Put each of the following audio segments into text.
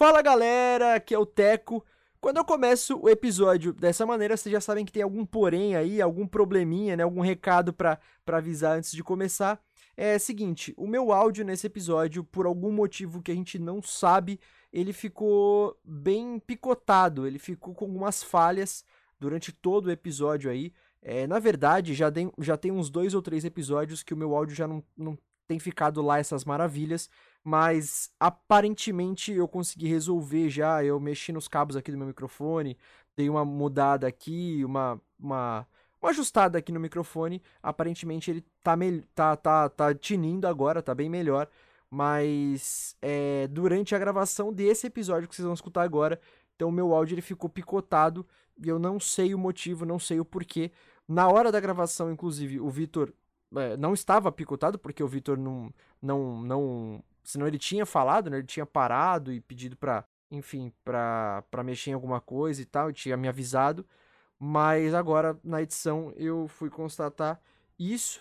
Fala galera, aqui é o Teco. Quando eu começo o episódio dessa maneira, vocês já sabem que tem algum porém aí, algum probleminha, né? Algum recado para avisar antes de começar. É seguinte, o meu áudio nesse episódio, por algum motivo que a gente não sabe, ele ficou bem picotado, ele ficou com algumas falhas durante todo o episódio aí. É, na verdade, já tem, já tem uns dois ou três episódios que o meu áudio já não, não tem ficado lá essas maravilhas, mas aparentemente eu consegui resolver já. Eu mexi nos cabos aqui do meu microfone, dei uma mudada aqui, uma, uma, uma ajustada aqui no microfone. Aparentemente ele tá, me, tá, tá, tá tinindo agora, tá bem melhor. Mas é, durante a gravação desse episódio que vocês vão escutar agora, então meu áudio ele ficou picotado e eu não sei o motivo, não sei o porquê. Na hora da gravação, inclusive, o Vitor é, não estava picotado, porque o Vitor não, não, não. Senão ele tinha falado, né? Ele tinha parado e pedido pra, enfim, pra mexer em alguma coisa e tal, e tinha me avisado. Mas agora, na edição, eu fui constatar isso.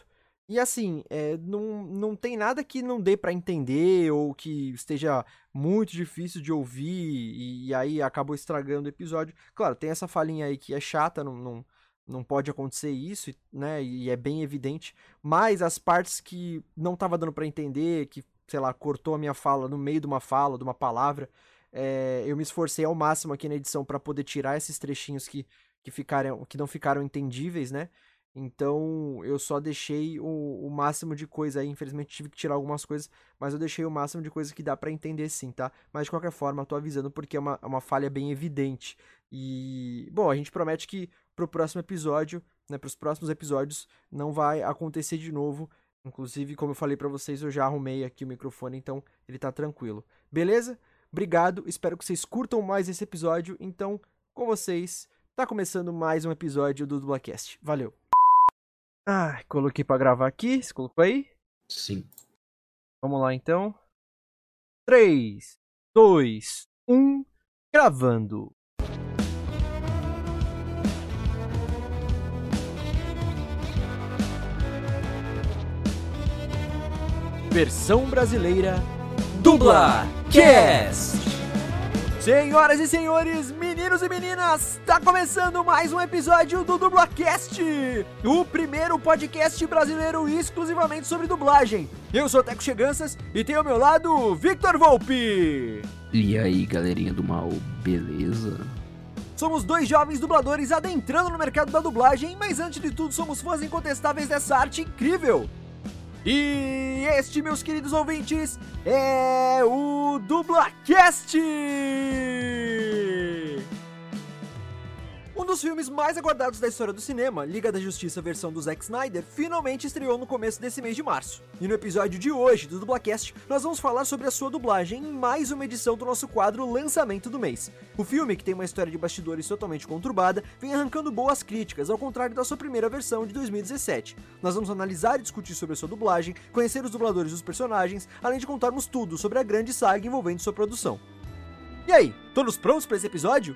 E assim, é, não, não tem nada que não dê para entender ou que esteja muito difícil de ouvir e, e, aí acabou estragando o episódio. Claro, tem essa falinha aí que é chata, não, não, não pode acontecer isso, né? E é bem evidente. Mas as partes que não tava dando para entender, que, sei lá, cortou a minha fala no meio de uma fala, de uma palavra, é, eu me esforcei ao máximo aqui na edição para poder tirar esses trechinhos que, que, ficaram, que não ficaram entendíveis, né? Então eu só deixei o, o, máximo de coisa aí. Infelizmente tive que tirar algumas coisas, mas eu deixei o máximo de coisa que dá para entender sim, tá? Mas de qualquer forma, tô avisando porque é uma, é uma falha bem evidente. E, bom, a gente promete que pro próximo episódio, né, pros próximos episódios, não vai acontecer de novo. Inclusive, como eu falei para vocês, eu já arrumei aqui o microfone, então ele tá tranquilo. Beleza? Obrigado, espero que vocês curtam mais esse episódio. Então, com vocês, tá começando mais um episódio do Dublacast. Valeu! Ah, coloquei para gravar aqui. Você colocou aí? Sim. Vamos lá então. 3, 2, 1, gravando. Versão brasileira Dubla Cast. Senhoras e senhores, meninos e meninas, está começando mais um episódio do Dublacast, o primeiro podcast brasileiro exclusivamente sobre dublagem. Eu sou Teco Cheganças e tenho ao meu lado Victor Volpe. E aí, galerinha do mal, beleza? Somos dois jovens dubladores adentrando no mercado da dublagem, mas antes de tudo somos fãs incontestáveis dessa arte incrível. E este, meus queridos ouvintes, é o DublaCast! Um dos filmes mais aguardados da história do cinema, Liga da Justiça versão do Zack Snyder, finalmente estreou no começo desse mês de março. E no episódio de hoje do Dublacast, nós vamos falar sobre a sua dublagem em mais uma edição do nosso quadro Lançamento do Mês. O filme, que tem uma história de bastidores totalmente conturbada, vem arrancando boas críticas, ao contrário da sua primeira versão de 2017. Nós vamos analisar e discutir sobre a sua dublagem, conhecer os dubladores dos personagens, além de contarmos tudo sobre a grande saga envolvendo sua produção. E aí, todos prontos para esse episódio?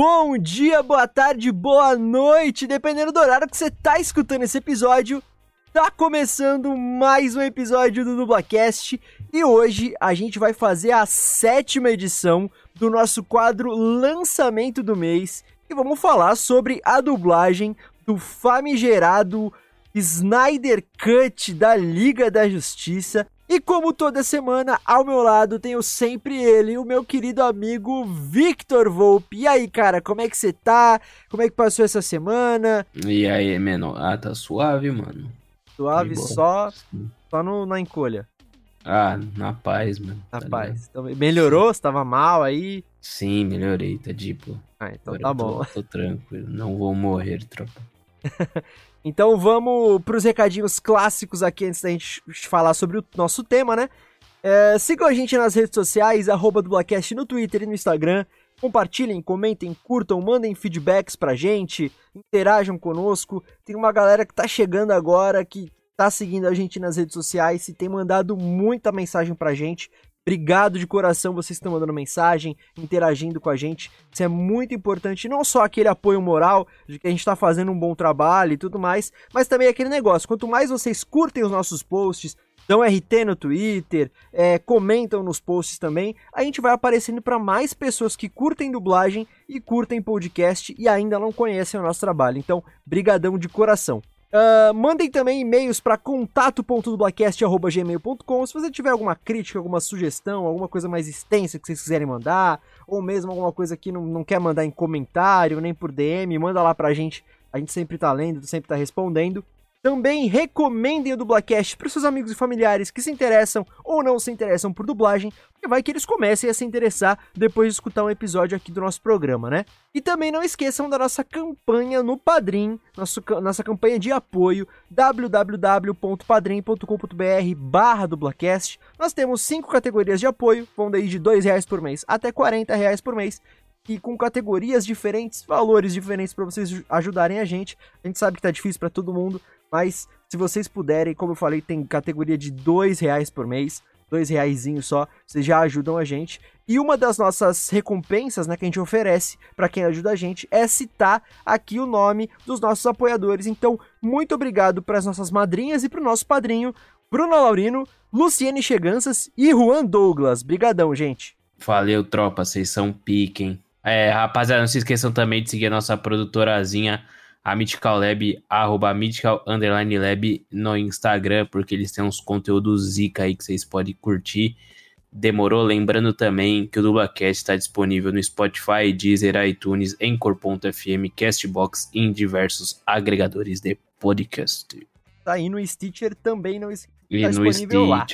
Bom dia, boa tarde, boa noite, dependendo do horário que você tá escutando esse episódio. Tá começando mais um episódio do Dublacast e hoje a gente vai fazer a sétima edição do nosso quadro Lançamento do Mês e vamos falar sobre a dublagem do famigerado Snyder Cut da Liga da Justiça e como toda semana, ao meu lado tenho sempre ele, o meu querido amigo Victor Volpe. E aí, cara, como é que você tá? Como é que passou essa semana? E aí, menor? Ah, tá suave, mano. Suave só, só no, na encolha. Ah, na paz, mano. Na tá paz. Então, melhorou? Você tava mal aí? Sim, melhorei, tá tipo. Ah, então tá bom. Tô, tô tranquilo, não vou morrer, tropa. Então vamos para os recadinhos clássicos aqui antes da gente falar sobre o nosso tema, né? É, sigam a gente nas redes sociais, arroba dublacast no Twitter e no Instagram. Compartilhem, comentem, curtam, mandem feedbacks pra gente, interajam conosco. Tem uma galera que tá chegando agora, que tá seguindo a gente nas redes sociais e tem mandado muita mensagem pra gente. Obrigado de coração, vocês estão mandando mensagem, interagindo com a gente. Isso é muito importante, não só aquele apoio moral de que a gente está fazendo um bom trabalho e tudo mais, mas também aquele negócio. Quanto mais vocês curtem os nossos posts, dão RT no Twitter, é, comentam nos posts também, a gente vai aparecendo para mais pessoas que curtem dublagem e curtem podcast e ainda não conhecem o nosso trabalho. Então, brigadão de coração. Uh, mandem também e-mails para contato.dublacast.gmail.com se você tiver alguma crítica, alguma sugestão, alguma coisa mais extensa que vocês quiserem mandar, ou mesmo alguma coisa que não, não quer mandar em comentário, nem por DM, manda lá pra gente. A gente sempre tá lendo, sempre tá respondendo. Também recomendem o Dublacast para seus amigos e familiares que se interessam ou não se interessam por dublagem, porque vai que eles comecem a se interessar depois de escutar um episódio aqui do nosso programa, né? E também não esqueçam da nossa campanha no Padrim, nosso, nossa campanha de apoio, www.padrim.com.br barra dublacast. Nós temos cinco categorias de apoio, vão daí de R$ reais por mês até R$ reais por mês e com categorias diferentes, valores diferentes para vocês ajudarem a gente. A gente sabe que tá difícil para todo mundo, mas se vocês puderem, como eu falei, tem categoria de dois reais por mês, dois reaisinho só, vocês já ajudam a gente. E uma das nossas recompensas, né, que a gente oferece para quem ajuda a gente é citar aqui o nome dos nossos apoiadores. Então, muito obrigado para as nossas madrinhas e para o nosso padrinho, Bruno Laurino, Luciene Cheganças e Juan Douglas. Brigadão, gente. Valeu, tropa, vocês são piquem. É, rapaziada, não se esqueçam também de seguir a nossa produtorazinha a Mythical Lab, arroba Mythical Underline Lab no Instagram, porque eles têm uns conteúdos zica aí que vocês podem curtir. Demorou? Lembrando também que o Dublacast está disponível no Spotify, Deezer, iTunes, Encore.fm, Castbox e em diversos agregadores de podcast. Tá aí no Stitcher também não está e no Stitcher, lá.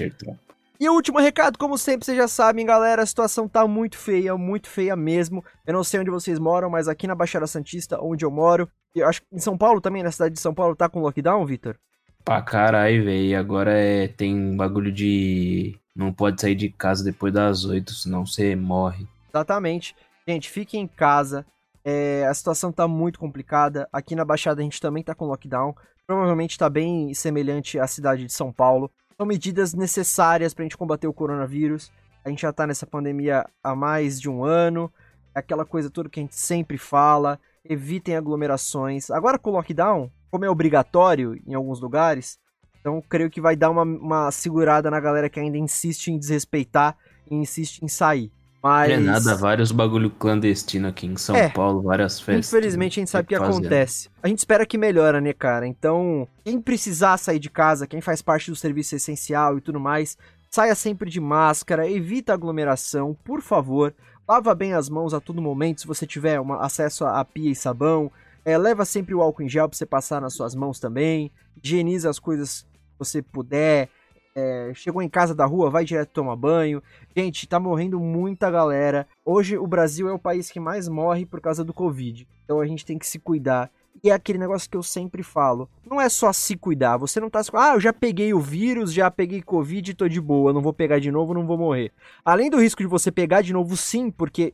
E o último recado, como sempre, vocês já sabem, galera, a situação tá muito feia, muito feia mesmo. Eu não sei onde vocês moram, mas aqui na Baixada Santista, onde eu moro, eu acho que em São Paulo também, na cidade de São Paulo, tá com lockdown, Vitor? Pra caralho, velho. Agora é, tem bagulho de. Não pode sair de casa depois das oito, senão você morre. Exatamente. Gente, fique em casa. É, a situação tá muito complicada. Aqui na Baixada a gente também tá com lockdown. Provavelmente tá bem semelhante à cidade de São Paulo. São medidas necessárias para a gente combater o coronavírus. A gente já está nessa pandemia há mais de um ano. É aquela coisa toda que a gente sempre fala. Evitem aglomerações. Agora com o lockdown, como é obrigatório em alguns lugares, então creio que vai dar uma, uma segurada na galera que ainda insiste em desrespeitar e insiste em sair. Mas... É nada, vários bagulho clandestino aqui em São é, Paulo, várias festas. Infelizmente a gente sabe o que acontece. A gente espera que melhora, né, cara? Então, quem precisar sair de casa, quem faz parte do serviço essencial e tudo mais, saia sempre de máscara, evita aglomeração, por favor. Lava bem as mãos a todo momento, se você tiver uma, acesso a, a pia e sabão. É, leva sempre o álcool em gel pra você passar nas suas mãos também. Higieniza as coisas que você puder. É, chegou em casa da rua, vai direto tomar banho. Gente, tá morrendo muita galera. Hoje o Brasil é o país que mais morre por causa do Covid. Então a gente tem que se cuidar. E é aquele negócio que eu sempre falo. Não é só se cuidar. Você não tá se... Ah, eu já peguei o vírus, já peguei Covid e tô de boa. Não vou pegar de novo, não vou morrer. Além do risco de você pegar de novo, sim, porque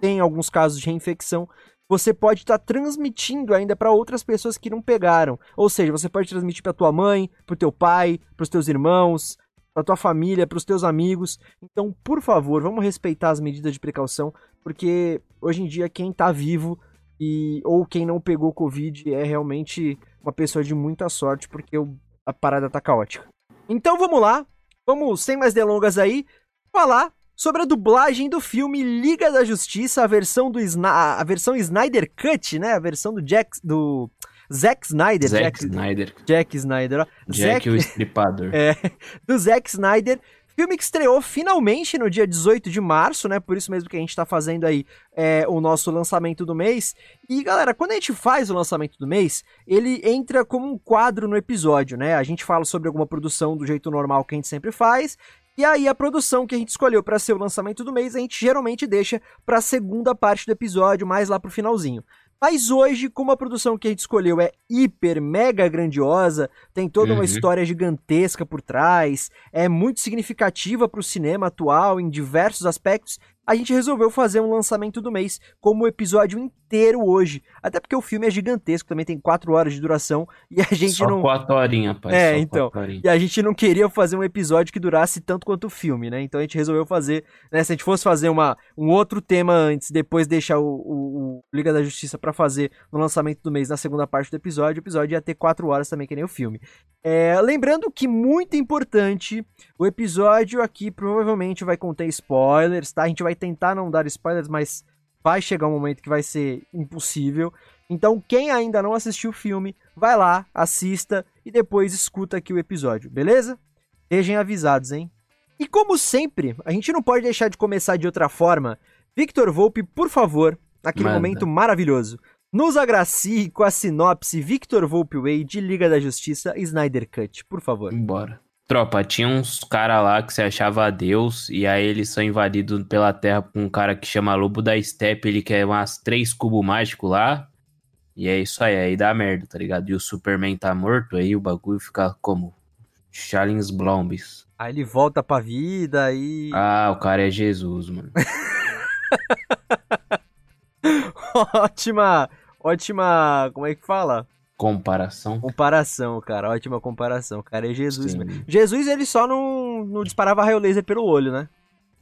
tem alguns casos de reinfecção você pode estar tá transmitindo ainda para outras pessoas que não pegaram. Ou seja, você pode transmitir para tua mãe, para teu pai, para os teus irmãos, para tua família, para os teus amigos. Então, por favor, vamos respeitar as medidas de precaução, porque hoje em dia quem está vivo e ou quem não pegou covid é realmente uma pessoa de muita sorte, porque a parada tá caótica. Então, vamos lá. Vamos sem mais delongas aí falar sobre a dublagem do filme Liga da Justiça, a versão do a versão Snyder Cut, né? A versão do Jack do Zack Snyder, Zack Jack, Snyder. Jack Snyder, ó. Jack Zack, o estripador. É, do Zack Snyder. Filme que estreou finalmente no dia 18 de março, né? Por isso mesmo que a gente tá fazendo aí é, o nosso lançamento do mês. E galera, quando a gente faz o lançamento do mês, ele entra como um quadro no episódio, né? A gente fala sobre alguma produção do jeito normal que a gente sempre faz. E aí a produção que a gente escolheu para ser o lançamento do mês, a gente geralmente deixa para a segunda parte do episódio, mais lá pro finalzinho. Mas hoje, como a produção que a gente escolheu é hiper, mega grandiosa, tem toda uma Uhum. história gigantesca por trás, é muito significativa para o cinema atual em diversos aspectos, a gente resolveu fazer um lançamento do mês como o episódio inteiro hoje. Até porque o filme é gigantesco, também tem quatro horas de duração e a gente Só não. quatro horinhas, pai. É, então. E a gente não queria fazer um episódio que durasse tanto quanto o filme, né? Então a gente resolveu fazer, né? Se a gente fosse fazer uma, um outro tema antes, depois deixar o, o- o Liga da Justiça pra fazer no lançamento do mês na segunda parte do episódio, o episódio ia ter quatro horas também, que nem o filme. É, lembrando que, muito importante, o episódio aqui provavelmente vai conter spoilers, tá? A gente vai tentar não dar spoilers, mas vai chegar um momento que vai ser impossível. Então, quem ainda não assistiu o filme, vai lá, assista e depois escuta aqui o episódio, beleza? Sejam avisados, hein? E como sempre, a gente não pode deixar de começar de outra forma. Victor Volpe, por favor, naquele Manda. momento maravilhoso, nos agracie com a sinopse Victor Volpe Way de Liga da Justiça Snyder Cut, por favor. Bora. Tropa, tinha uns cara lá que se achava Deus, e aí eles são invadidos pela Terra por um cara que chama Lobo da Steppe, ele quer umas três cubos mágicos lá, e é isso aí, aí dá merda, tá ligado? E o Superman tá morto, aí o bagulho fica como? Charles Blombis. Aí ele volta pra vida e. Ah, o cara é Jesus, mano. ótima, ótima. Como é que fala? Comparação. Comparação, cara. Ótima comparação. Cara, é Jesus Sim. mesmo. Jesus, ele só não, não disparava raio laser pelo olho, né?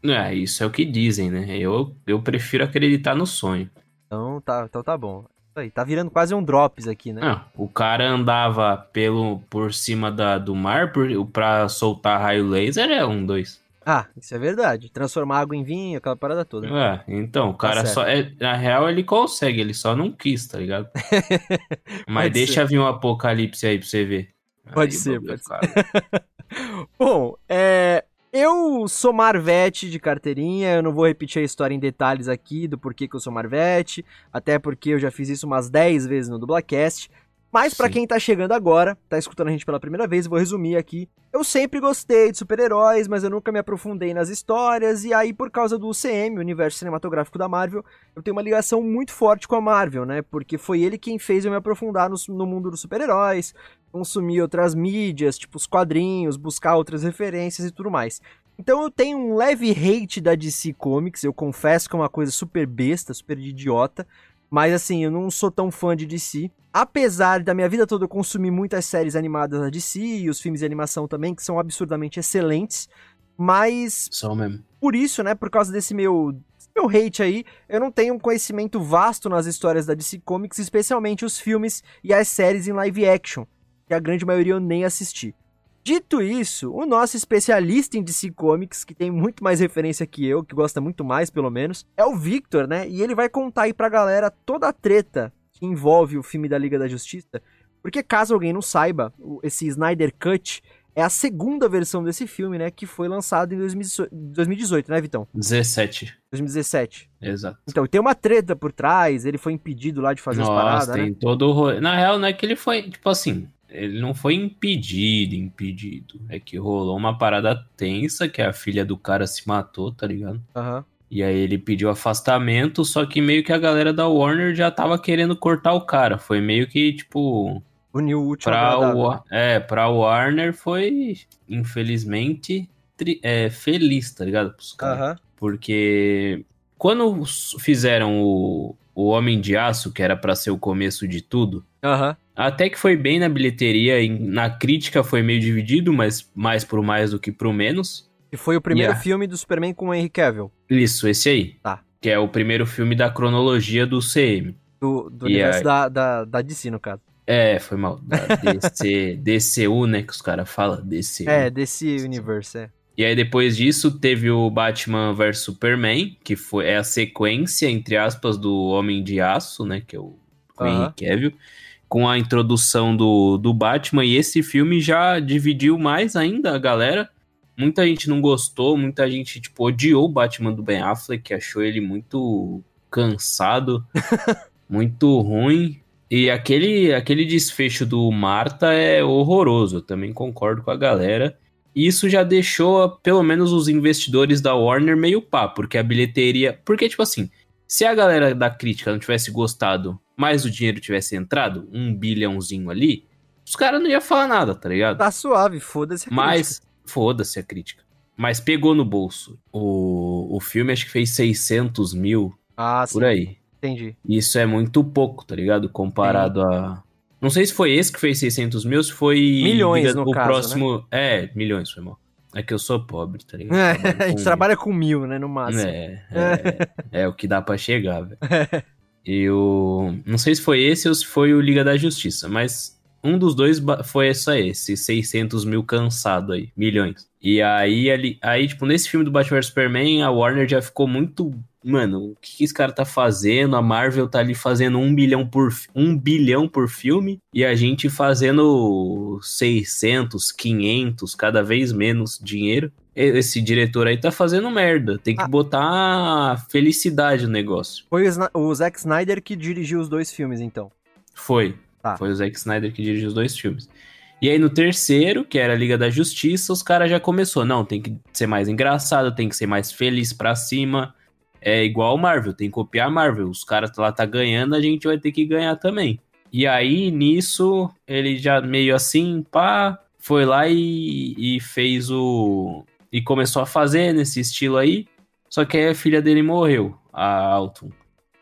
É, isso é o que dizem, né? Eu, eu prefiro acreditar no sonho. Então tá, então tá bom. Aí, tá virando quase um drops aqui, né? Não, o cara andava pelo, por cima da, do mar por, pra soltar raio laser é um, dois. Ah, isso é verdade. Transformar água em vinho, aquela parada toda. É, então, o cara Tá só. É, na real, ele consegue, ele só não quis, tá ligado? Mas deixa vir um apocalipse aí pra você ver. Pode Aí ser, pode fica- Bom, é. Eu sou Marvete de carteirinha, eu não vou repetir a história em detalhes aqui do porquê que eu sou Marvete, até porque eu já fiz isso umas 10 vezes no Dublacast. Mas pra Sim. quem tá chegando agora, tá escutando a gente pela primeira vez, vou resumir aqui. Eu sempre gostei de super-heróis, mas eu nunca me aprofundei nas histórias, e aí por causa do UCM, o Universo Cinematográfico da Marvel, eu tenho uma ligação muito forte com a Marvel, né? Porque foi ele quem fez eu me aprofundar no, no mundo dos super-heróis, consumir outras mídias, tipo os quadrinhos, buscar outras referências e tudo mais. Então eu tenho um leve hate da DC Comics, eu confesso que é uma coisa super besta, super idiota, mas assim, eu não sou tão fã de DC. Apesar da minha vida toda eu consumir muitas séries animadas da DC e os filmes de animação também, que são absurdamente excelentes, mas Só mesmo. por isso, né, por causa desse meu meu hate aí, eu não tenho um conhecimento vasto nas histórias da DC Comics, especialmente os filmes e as séries em live action, que a grande maioria eu nem assisti. Dito isso, o nosso especialista em DC Comics, que tem muito mais referência que eu, que gosta muito mais, pelo menos, é o Victor, né? E ele vai contar aí pra galera toda a treta que envolve o filme da Liga da Justiça. Porque caso alguém não saiba, esse Snyder Cut é a segunda versão desse filme, né? Que foi lançado em 2018, 2018 né, Vitão? 17. 2017. Exato. Então, tem uma treta por trás, ele foi impedido lá de fazer as Nossa, paradas, tem né? todo o. Na real, não é que ele foi, tipo assim, ele não foi impedido, impedido. É que rolou uma parada tensa, que a filha do cara se matou, tá ligado? Aham. E aí ele pediu afastamento, só que meio que a galera da Warner já tava querendo cortar o cara. Foi meio que, tipo, Uniu o último pra, o, é, pra Warner foi, infelizmente, tri- é, feliz, tá ligado? Aham. Porque quando fizeram o, o Homem de Aço, que era pra ser o começo de tudo, Aham. Até que foi bem na bilheteria e na crítica foi meio dividido, mas mais pro mais do que pro menos. E foi o primeiro Yeah. filme do Superman com o Henry Cavill, Isso, esse aí. Tá. Que é o primeiro filme da cronologia do CM. do, do universo da, da, da DC, no caso. É, foi mal. Da DC, DCU, né? Que os caras falam, DCU. É, desse universo, é. E aí depois disso teve o Batman vs Superman, que foi é a sequência entre aspas do Homem de Aço, né, que é o com o Aham. Henry Cavill, com a introdução do, do Batman e esse filme já dividiu mais ainda a galera. Muita gente não gostou, muita gente tipo odiou o Batman do Ben Affleck, achou ele muito cansado, muito ruim. E aquele, aquele desfecho do Marta é horroroso, eu também concordo com a galera. E isso já deixou, pelo menos, os investidores da Warner meio pá, porque a bilheteria. Porque, tipo assim, se a galera da crítica não tivesse gostado mais o dinheiro tivesse entrado, um bilhãozinho ali, os caras não iam falar nada, tá ligado? Tá suave, foda-se a Mas, foda-se a crítica. Mas pegou no bolso. O, o filme acho que fez 600 mil, Ah, por aí. entendi. Isso é muito pouco, tá ligado? Comparado a. Não sei se foi esse que fez 600 mil, se foi. Milhões, liga- no o caso, próximo. É, milhões, foi mal. É que eu sou pobre, tá ligado? É, a gente com- trabalha com mil, né, no máximo. É, é, é o que dá pra chegar, velho. E o. Não sei se foi esse ou se foi o Liga da Justiça, mas um dos dois foi só esse, 600 mil cansado aí, milhões. E aí, ali, aí, tipo, nesse filme do Batman vs Superman, a Warner já ficou muito. Mano, o que, que esse cara tá fazendo? A Marvel tá ali fazendo um bilhão por, um bilhão por filme e a gente fazendo 600, 500, cada vez menos dinheiro. Esse diretor aí tá fazendo merda. Tem que Ah. botar felicidade no negócio. Foi o, o Zack Snyder que dirigiu os dois filmes, então. Foi. Tá. Foi o Zack Snyder que dirigiu os dois filmes. E aí no terceiro, que era a Liga da Justiça, os caras já começou. Não, tem que ser mais engraçado, tem que ser mais feliz pra cima. É igual o Marvel, tem que copiar a Marvel. Os caras lá tá ganhando, a gente vai ter que ganhar também. E aí, nisso, ele já meio assim, pá, foi lá e, e fez o. E começou a fazer nesse estilo aí. Só que aí a filha dele morreu, a Alton.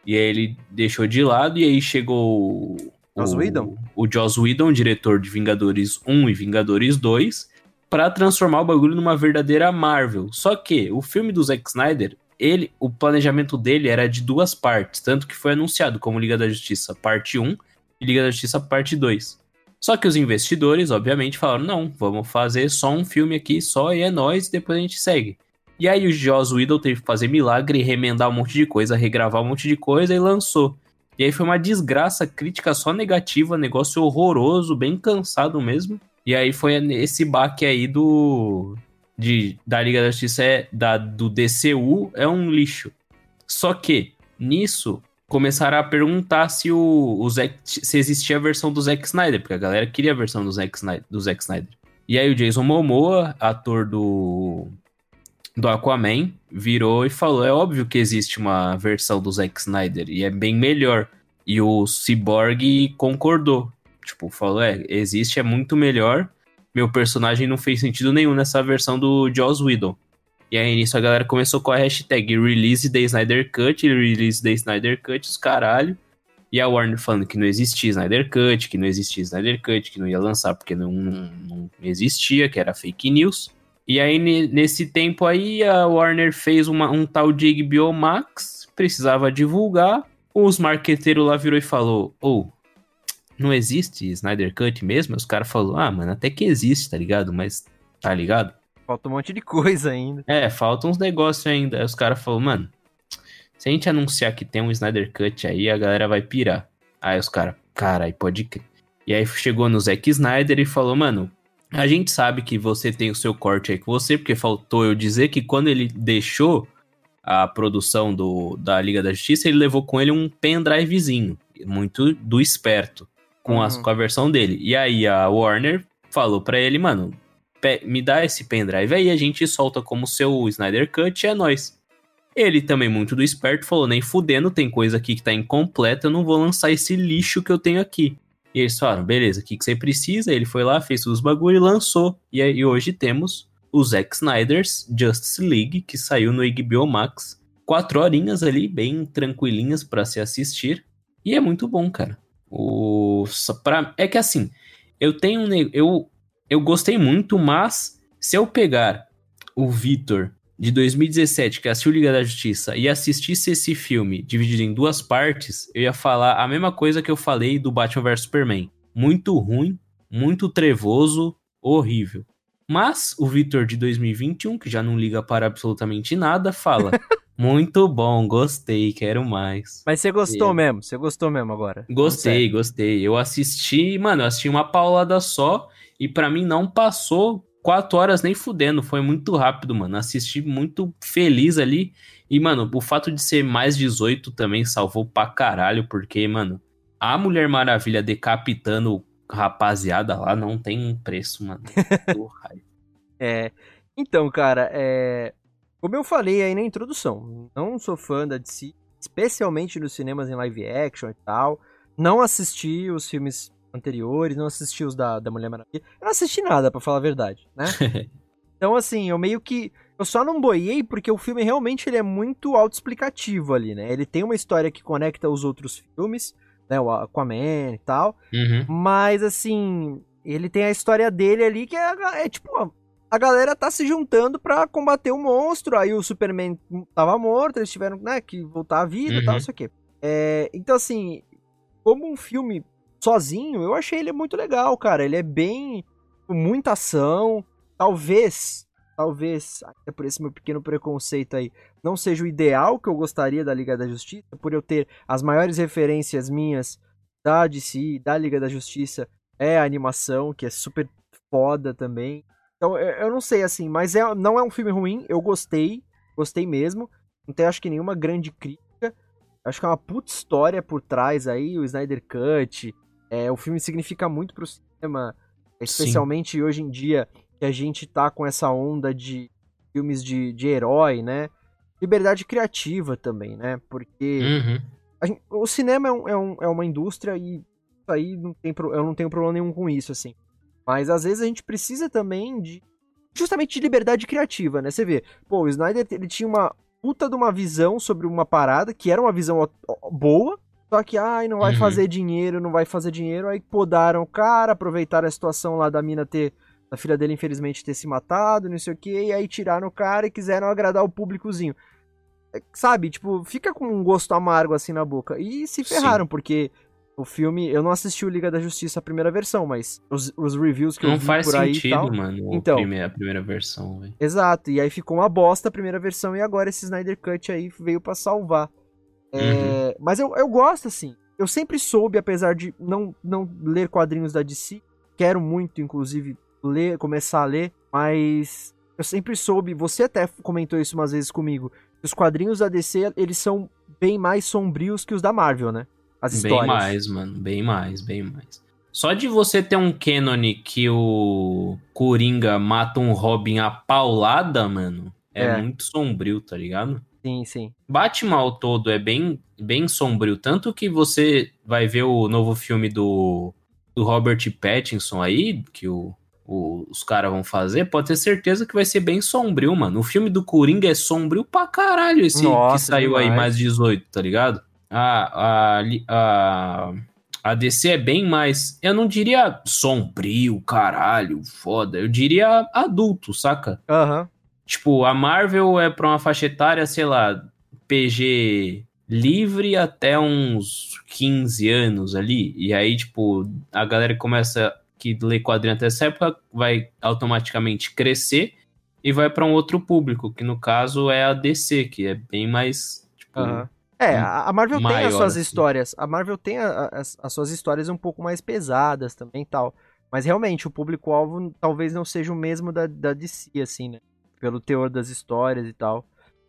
E aí ele deixou de lado, e aí chegou o. Joss o- Whedon? O Joss Whedon, diretor de Vingadores 1 e Vingadores 2, pra transformar o bagulho numa verdadeira Marvel. Só que o filme do Zack Snyder, ele, o planejamento dele era de duas partes, tanto que foi anunciado como Liga da Justiça parte 1 e Liga da Justiça parte 2. Só que os investidores, obviamente, falaram: não, vamos fazer só um filme aqui, só e é nóis, e depois a gente segue. E aí o Joss Whedon teve que fazer milagre, remendar um monte de coisa, regravar um monte de coisa e lançou. E aí foi uma desgraça, crítica só negativa, negócio horroroso, bem cansado mesmo. E aí foi esse baque aí do de da Liga da Justiça é da do DCU é um lixo. Só que nisso começaram a perguntar se o, o Zack, se existia a versão do Zack Snyder, porque a galera queria a versão do Zack Snyder, do Zack Snyder. E aí o Jason Momoa, ator do do Aquaman, virou e falou: "É óbvio que existe uma versão do Zack Snyder e é bem melhor". E o Cyborg concordou. Tipo, falou: "É, existe, é muito melhor. Meu personagem não fez sentido nenhum nessa versão do Joss Whedon". E aí nisso a galera começou com a hashtag Release the Snyder Cut, Release the Snyder Cut, os caralho. E a Warner falando que não existia Snyder Cut, que não existia Snyder Cut, que não ia lançar porque não, não, existia, que era fake news. E aí, ne- nesse tempo aí, a Warner fez uma- um tal de HBO Max, precisava divulgar. Os marqueteiros lá virou e falou: Ô, não existe Snyder Cut mesmo? Os caras falaram: Ah, mano, até que existe, tá ligado? Mas, tá ligado? Falta um monte de coisa ainda. É, faltam uns negócios ainda. Aí os caras falaram, mano, se a gente anunciar que tem um Snyder Cut aí, a galera vai pirar. Aí os caras, carai, pode crer. E aí chegou no Zack Snyder e falou, mano, a gente sabe que você tem o seu corte aí com você, porque faltou eu dizer que quando ele deixou a produção do, da Liga da Justiça, ele levou com ele um pendrivezinho, muito do esperto, com, as, Uhum. com a versão dele. E aí a Warner falou pra ele, mano, me dá esse pendrive aí, a gente solta como seu Snyder Cut e é nóis. Ele também, muito do esperto, falou: nem fudendo, tem coisa aqui que tá incompleta, eu não vou lançar esse lixo que eu tenho aqui. E eles falaram: beleza, o que, que você precisa? Ele foi lá, fez os bagulho e lançou. E aí hoje temos o Zack Snyder's Justice League, que saiu no HBO Max. Quatro horinhas ali, bem tranquilinhas pra se assistir. E é muito bom, cara. O... pra- É que assim, eu tenho. um Eu, eu gostei muito, mas se eu pegar o Vitor de 2017, que assistiu Liga da Justiça, e assistisse esse filme dividido em duas partes, eu ia falar a mesma coisa que eu falei do Batman vs Superman. Muito ruim, muito trevoso, horrível. Mas o Vitor de 2021, que já não liga para absolutamente nada, fala: Muito bom, gostei, quero mais. Mas você gostou É. mesmo, você gostou mesmo agora. Gostei, gostei. Eu assisti, mano, eu assisti uma paulada só e pra mim não passou quatro horas nem fudendo. Foi muito rápido, mano. Assisti muito feliz ali. E, mano, o fato de ser mais 18 também salvou pra caralho, porque, mano, a Mulher Maravilha decapitando rapaziada lá não tem preço, mano. É. Então, cara, é. Como eu falei aí na introdução, não sou fã da DC, especialmente nos cinemas em live action e tal. Não assisti os filmes anteriores, não assisti os da, da Mulher Maravilha. Eu não assisti nada, para falar a verdade, né? então, assim, eu meio que. Eu só não boiei porque o filme realmente ele é muito autoexplicativo ali, né? Ele tem uma história que conecta os outros filmes, né? O Aquaman e tal. Uhum. Mas, assim, ele tem a história dele ali que é, é tipo. A galera tá se juntando pra combater o monstro. Aí o Superman tava morto, eles tiveram né, que voltar à vida e Uhum. tal, isso aqui. É, então, assim, como um filme sozinho, eu achei ele muito legal, cara. Ele é bem. com muita ação. Talvez, talvez, até por esse meu pequeno preconceito aí, não seja o ideal que eu gostaria da Liga da Justiça, por eu ter as maiores referências minhas da DC, da Liga da Justiça, é a animação, que é super foda também. Então, eu, eu não sei, assim, mas é, não é um filme ruim, eu gostei, gostei mesmo. Não tem, acho que, nenhuma grande crítica. Acho que é uma puta história por trás aí, o Snyder Cut. É, o filme significa muito pro cinema, especialmente hoje em dia, que a gente tá com essa onda de filmes de, de herói, né? Liberdade criativa também, né? Porque Uhum. gente- o cinema é, um- é um- é uma indústria e aí não tem, pro- eu não tenho problema nenhum com isso, assim. Mas às vezes a gente precisa também de. Justamente de liberdade criativa, né? Você vê, pô, o Snyder ele tinha uma puta de uma visão sobre uma parada, que era uma visão boa, só que, ai, não vai Uhum. fazer dinheiro, não vai fazer dinheiro, aí podaram o cara, aproveitaram a situação lá da mina ter. Da filha dele, infelizmente, ter se matado, não sei o que, e aí tiraram o cara e quiseram agradar o públicozinho. É, Sabe, tipo, fica com um gosto amargo assim na boca. E se Sim. ferraram, porque o filme. Eu não assisti o Liga da Justiça a primeira versão, mas os, os reviews que eu Não vi faz por aí e sentido, tal. mano, o Então. prime- a primeira versão, velho. Exato, e aí ficou uma bosta a primeira versão e agora esse Snyder Cut aí veio pra salvar. Uhum. É, Mas eu, eu gosto, assim. Eu sempre soube, apesar de não, não ler quadrinhos da DC, quero muito, inclusive, ler, começar a ler, mas eu sempre soube, você até comentou isso umas vezes comigo, que os quadrinhos da DC, eles são bem mais sombrios que os da Marvel, né? As Bem histórias. mais, mano. Bem mais, bem mais. Só de você ter um canon que o Coringa mata um Robin a paulada, mano, é, É. muito sombrio, tá ligado? Sim, sim. Batman ao todo é bem, bem sombrio. Tanto que você vai ver o novo filme do, do Robert Pattinson aí, que o, o- os caras vão fazer, pode ter certeza que vai ser bem sombrio, mano. O filme do Coringa é sombrio pra caralho, esse Nossa, que saiu aí demais. mais 18, tá ligado? A, a, a, a DC é bem mais, eu não diria sombrio, caralho, foda. Eu diria adulto, saca? Aham. Tipo, a Marvel é pra uma faixa etária, sei lá, PG livre até uns 15 anos ali. E aí, tipo, a galera que começa que lê quadrinho até essa época vai automaticamente crescer e vai pra um outro público, que no caso é a DC, que é bem mais. Tipo, Aham. É, a Marvel tem as maior, suas assim. histórias. A Marvel tem a- a- as, as suas histórias um pouco mais pesadas também e tal. Mas realmente, o público-alvo talvez não seja o mesmo da, da DC, assim, né? Pelo teor das histórias e tal.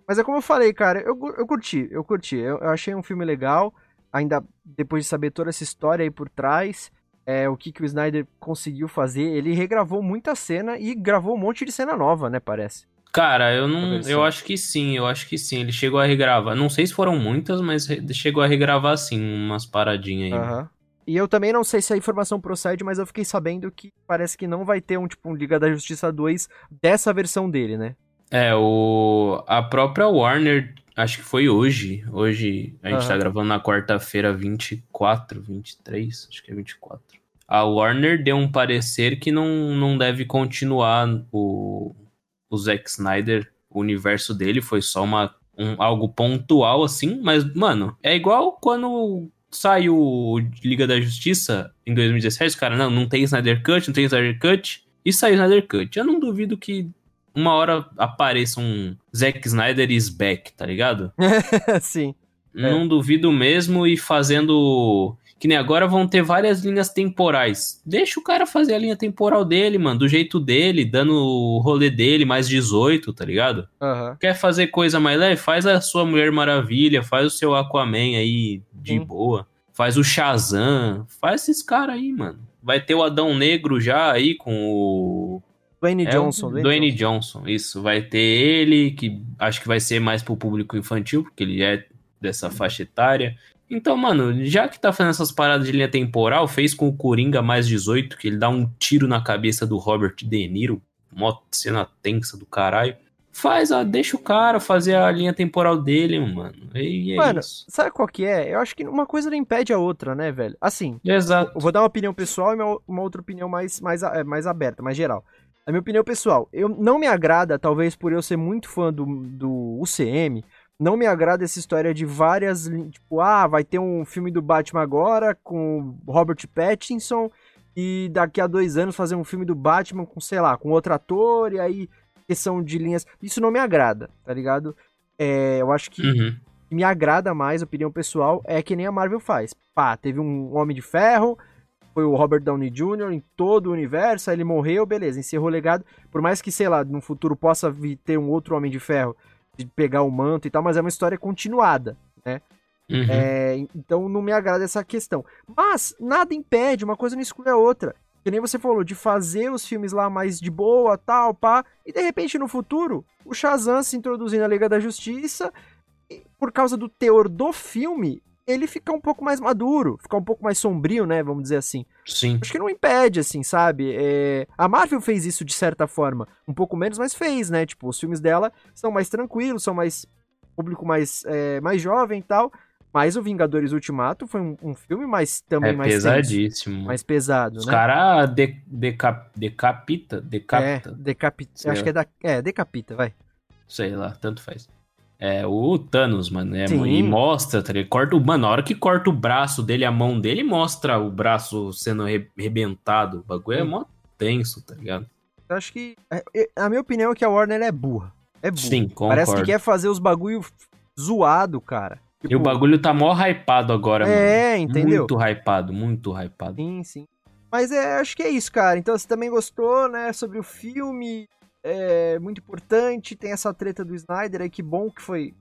Mas é como eu falei, cara, eu, eu curti, eu curti. Eu, eu achei um filme legal, ainda depois de saber toda essa história aí por trás, é, o que, que o Snyder conseguiu fazer. Ele regravou muita cena e gravou um monte de cena nova, né, parece. Cara, eu não. Eu acho que sim, eu acho que sim. Ele chegou a regravar. Não sei se foram muitas, mas chegou a regravar sim, umas paradinhas aí. Aham. E eu também não sei se a informação procede, mas eu fiquei sabendo que parece que não vai ter um tipo um Liga da Justiça 2 dessa versão dele, né? É, o, a própria Warner, acho que foi hoje. Hoje a gente Aham. tá gravando na quarta-feira 24, 23, acho que é 24. A Warner deu um parecer que não, não deve continuar o, o Zack Snyder, o universo dele, foi só uma, um, algo pontual assim, mas, mano, é igual quando saiu o Liga da Justiça em 2017, cara, não, não tem Snyder Cut, não tem Snyder Cut, e saiu Snyder Cut. Eu não duvido que uma hora apareça um Zack Snyder is back, tá ligado? Sim. É. Não duvido mesmo e fazendo. Que nem agora vão ter várias linhas temporais. Deixa o cara fazer a linha temporal dele, mano, do jeito dele, dando o rolê dele, mais 18, tá ligado? Aham. Quer fazer coisa mais leve? Faz a sua Mulher Maravilha, faz o seu Aquaman aí de Sim. boa. Faz o Shazam, faz esses caras aí, mano. Vai ter o Adão Negro já aí com o Dwayne é Johnson. Dwayne Dwayne Johnson. Johnson. isso. Vai ter ele, que acho que vai ser mais pro público infantil, porque ele é dessa faixa etária. Então, mano, já que tá fazendo essas paradas de linha temporal, fez com o Coringa mais 18, que ele dá um tiro na cabeça do Robert De Niro, mó cena tensa do caralho. Faz, deixa o cara fazer a linha temporal dele, mano. E é Mano, isso. sabe qual que é? Eu acho que uma coisa não impede a outra, né, velho? Assim, Exato. eu vou dar uma opinião pessoal e uma, outra opinião mais, mais, é, mais aberta, mais geral. A minha opinião pessoal, eu não me agrada, talvez por eu ser muito fã do, do UCM, não me agrada essa história de várias, tipo, ah, vai ter um filme do Batman agora com Robert Pattinson e daqui a dois anos fazer um filme do Batman com, sei lá, com outro ator e aí questão de linhas, isso não me agrada, tá ligado? É, eu acho que Uhum. que me agrada mais, opinião pessoal, é que nem a Marvel faz. Pá, teve um Homem de Ferro, foi o Robert Downey Jr. em todo o universo, aí ele morreu, beleza, encerrou o legado. Por mais que, sei lá, no futuro possa vir ter um outro Homem de Ferro, de pegar o manto e tal, mas é uma história continuada. Uhum. É, então não me agrada essa questão. Mas nada impede, uma coisa não exclui a outra. Que nem você falou, de fazer os filmes lá mais de boa, tal, pá, e de repente no futuro, o Shazam se introduzir na Liga da Justiça, e por causa do teor do filme, ele fica um pouco mais maduro, fica um pouco mais sombrio, né, vamos dizer assim. Sim. Acho que não impede, assim, sabe? É, A Marvel fez isso de certa forma, um pouco menos, mas fez, né? Tipo, os filmes dela são mais tranquilos, são mais público mais, é, mais jovem e tal. Mas o Vingadores Ultimato foi um, um filme mais também É mais tenso, pesadíssimo. mais pesado, Os né? caras de, deca- decapita, É, decapita, decapita. Acho que é, da, é, decapita, vai. sei lá, tanto faz. É o Thanos, mano. É, Sim. e mostra, tá ligado? Corta o. Mano, na hora que corta o braço dele, a mão dele, mostra o braço sendo re- rebentado. O bagulho é Sim. mó tenso, tá ligado? Eu acho que. é, é, A minha opinião é que a Warner é burra. É burra. Sim, concordo. Parece que quer fazer os bagulho zoado, cara. E o Tipo, bagulho tá mó hypado agora, mano. É, entendeu? Muito hypado, muito hypado. Sim, sim. Mas é, acho que é isso, cara. Então você também gostou, né, sobre o filme. É muito importante. Tem essa treta do Snyder aí, que bom que foi.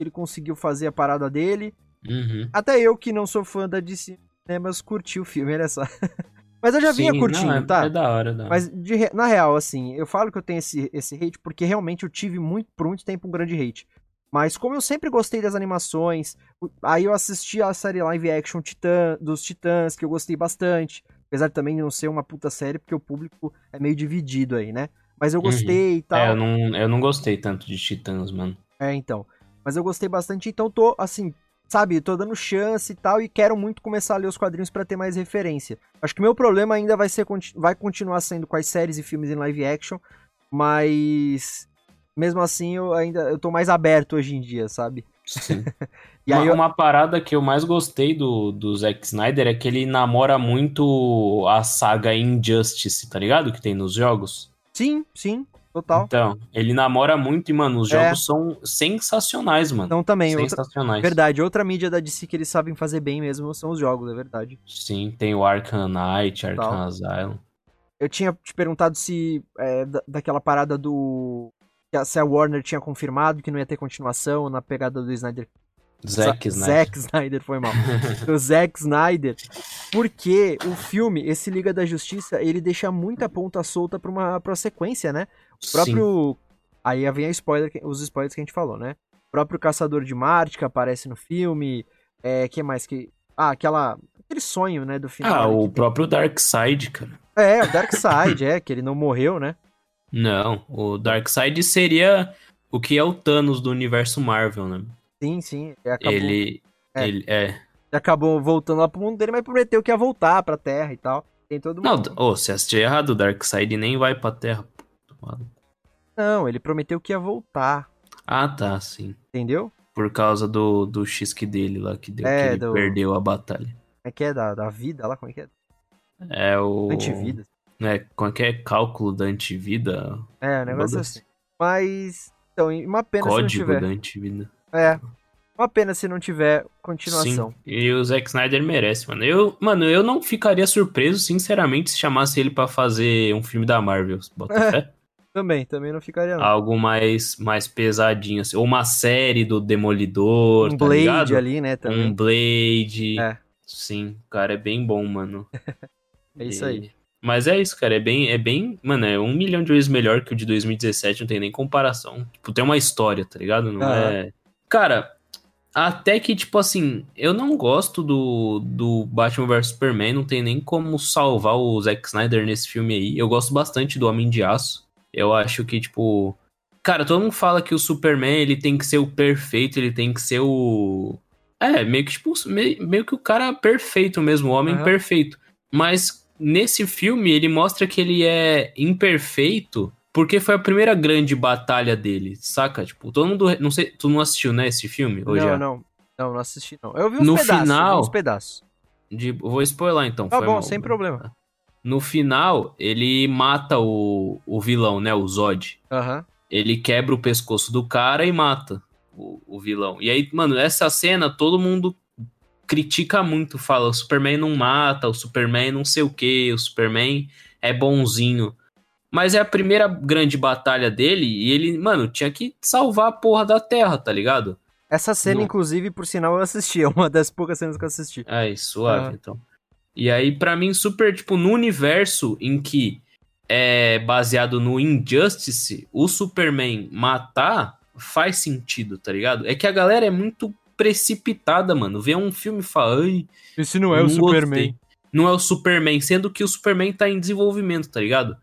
Ele conseguiu fazer a parada dele. Uhum. Até eu, que não sou fã da DC, mas curti o filme, olha só. mas eu já vinha Sim, curtindo, não, é, tá? É da hora, da hora. Mas de na real, assim, eu falo que eu tenho esse, esse hate porque realmente eu tive muito, por muito tempo um grande hate. Mas como eu sempre gostei das animações, aí eu assisti a série live action Titã, dos Titãs, que eu gostei bastante. Apesar de também não ser uma puta série, porque o público é meio dividido aí, né? Mas eu Uhum. gostei e tal. É, eu não, eu não gostei tanto de Titãs, mano. É, então. Mas eu gostei bastante, então tô, assim, sabe, tô dando chance e tal, e quero muito começar a ler os quadrinhos pra ter mais referência. Acho que o meu problema ainda vai ser, vai continuar sendo com as séries e filmes em live action, mas mesmo assim eu ainda eu tô mais aberto hoje em dia, sabe? Sim. E uma, aí eu, uma parada que eu mais gostei do, do Zack Snyder é que ele namora muito a saga Injustice, tá ligado? Que tem nos jogos. Sim, sim, total. Então, ele namora muito e, mano, os É. jogos são sensacionais, mano. Então também, outra, sensacionais. verdade, outra mídia da DC que eles sabem fazer bem mesmo são os jogos, é verdade. Sim, tem o Arkham Knight, Arkham Tal. Asylum. Eu tinha te perguntado se é, da- daquela parada do que a- se a Warner tinha confirmado que não ia ter continuação na pegada do Snyder Zack Za- Snyder. Zack Snyder foi mal. o Zack Snyder. Porque o filme, esse Liga da Justiça, ele deixa muita ponta solta pra uma pra sequência, né? O Sim. próprio. Aí vem spoiler, os spoilers que a gente falou, né? O próprio Caçador de Marte que aparece no filme. É, que mais que. Ah, aquela. Aquele sonho, né, do final. Ah, o tem. próprio Darkseid, cara. É, o Darkseid, é, que ele não morreu, né? Não, o Darkseid seria o que é o Thanos do universo Marvel, né? Sim, sim. Ele acabou, Ele. É. Ele é. acabou voltando lá pro mundo dele, mas prometeu que ia voltar pra Terra e tal. Tem todo Não, mundo. ô, você assistiu errado, o Darkseid nem vai pra Terra. Não, ele prometeu que ia voltar. Ah, tá, sim. Entendeu? Por causa do, do XQ dele lá, que deu É, que ele do- perdeu a batalha. Como é que é? Da, da vida lá? Como é que é? É o. Antivida. É, como é que é? Cálculo da antivida? É, o negócio assim. Mas. Então, uma pena Código se não tiver. da antivida. É. Uma pena se não tiver continuação. Sim. E o Zack Snyder merece, mano. Eu, mano, eu não ficaria surpreso, sinceramente, se chamasse ele pra fazer um filme da Marvel. Bota fé? Também, também não ficaria não. Algo mais, mais pesadinho, assim. Ou uma série do Demolidor, um tá Blade ligado? ali, né, também. Um Blade. É. Sim, o cara é bem bom, mano. É isso aí. Mas é isso, cara. É bem, é bem. Mano, é um milhão de vezes melhor que o de 2017, não tem nem comparação. Tipo, tem uma história, tá ligado? Não Aham. é. Cara, Até que, tipo assim, eu não gosto do, do Batman vs Superman, não tem nem como salvar o Zack Snyder nesse filme aí. Eu gosto bastante do Homem de Aço. Eu acho que, tipo. Cara, todo mundo fala que o Superman ele tem que ser o perfeito, ele tem que ser o. É, meio que, tipo, meio, meio que o cara perfeito mesmo, o homem uhum. perfeito. Mas nesse filme ele mostra que ele é imperfeito porque foi a primeira grande batalha dele, saca? Tipo, todo mundo. Não sei, tu não assistiu, né, esse filme? Ou não, já? não. Não, não assisti, não. Eu vi uns no pedaços. Final, uns pedaços. De, vou spoiler então. Tá bom, mal. sem problema. No final, ele mata o, o vilão, né? O Zod. Aham. Uhum. Ele quebra o pescoço do cara e mata o, o vilão. E aí, mano, essa cena todo mundo critica muito, fala: o Superman não mata, o Superman não sei o que, o Superman é bonzinho. Mas é a primeira grande batalha dele e ele, mano, tinha que salvar a porra da Terra, tá ligado? Essa cena, no... inclusive, por sinal, eu assisti. É uma das poucas cenas que eu assisti. Aí, suave, então. E aí, para mim, super, tipo, no universo em que é baseado no Injustice, o Superman matar faz sentido, tá ligado? É que a galera é muito precipitada, mano. Vê um filme e fala, ai. Esse não é o Superman. Gostei. Não é o Superman, sendo que o Superman tá em desenvolvimento, tá ligado?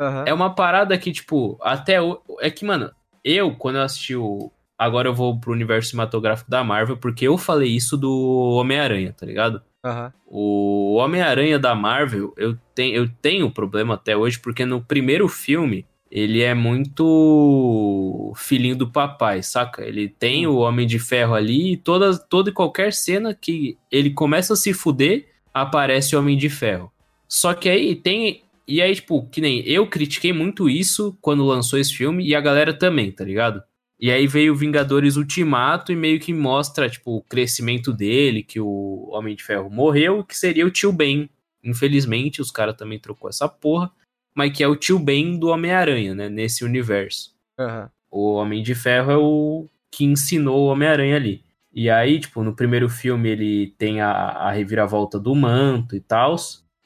Uhum. É uma parada que, tipo, até. O... É que, mano, eu, quando eu assisti o. Agora eu vou pro universo cinematográfico da Marvel, porque eu falei isso do Homem-Aranha, tá ligado? Uhum. O Homem-Aranha da Marvel, eu, tenho eu tenho problema até hoje, porque no primeiro filme ele é muito filhinho do papai, saca? Ele tem o Homem de Ferro ali e toda, toda e qualquer cena que ele começa a se fuder, aparece o Homem de Ferro. Só que aí tem e aí, tipo, que nem eu critiquei muito isso quando lançou esse filme e a galera também, tá ligado? E aí veio Vingadores Ultimato e meio que mostra, tipo, o crescimento dele, que o Homem de Ferro morreu, que seria o tio Ben. Infelizmente, os caras também trocou essa porra, mas que é o tio Ben do Homem-Aranha, né, nesse universo. Uhum. O Homem de Ferro é o que ensinou o Homem-Aranha ali. E aí, tipo, no primeiro filme ele tem a, a reviravolta do manto e tal.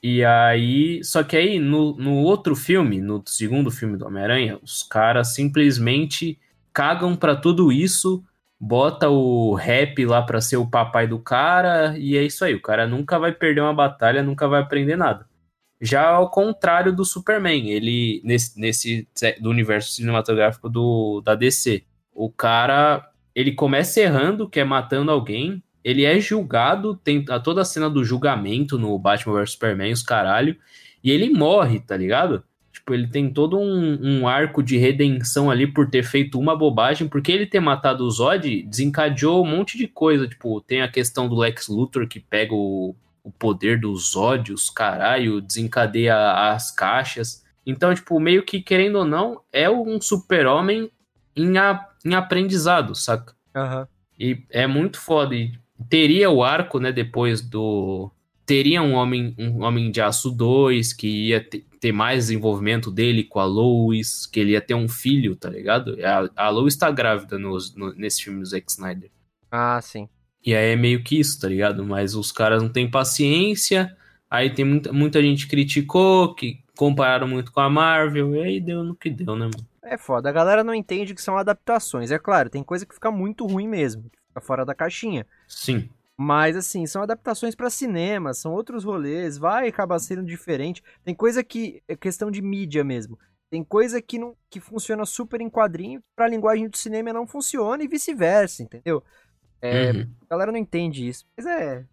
E aí, só que aí no, no outro filme, no segundo filme do Homem-Aranha, os caras simplesmente cagam para tudo isso, bota o rap lá pra ser o papai do cara, e é isso aí. O cara nunca vai perder uma batalha, nunca vai aprender nada. Já ao contrário do Superman, ele nesse, nesse do universo cinematográfico do, da DC, o cara ele começa errando, que é matando alguém, ele é julgado, tem toda a cena do julgamento no Batman vs Superman, os caralho, e ele morre, tá ligado? Tipo, ele tem todo um, um, arco de redenção ali por ter feito uma bobagem, porque ele ter matado o Zod desencadeou um monte de coisa. Tipo, tem a questão do Lex Luthor que pega o, o poder dos Zod, os caralho, desencadeia as caixas. Então, tipo, meio que, querendo ou não, é um super-homem em, em aprendizado, saca? Uhum. E é muito foda. E teria o arco, né, depois do. Teria um Homem, um homem de Aço 2, que ia ter mais desenvolvimento dele com a Lois, que ele ia ter um filho, tá ligado? A, a Lois tá grávida no, nesse filme do Zack Snyder. Ah, sim. E aí é meio que isso, tá ligado? Mas os caras não têm paciência. Aí tem muita, muita gente criticou, que compararam muito com a Marvel, e aí deu no que deu, né, mano? É foda, a galera não entende que são adaptações. É claro, tem coisa que fica muito ruim mesmo, fica fora da caixinha. Sim. Mas, assim, são adaptações para cinema, são outros rolês, vai acabar sendo diferente. Tem coisa que é questão de mídia mesmo. Tem coisa que não que funciona super em quadrinho, pra linguagem do cinema não funciona e vice-versa, entendeu? É, uhum. A galera não entende isso. Mas é.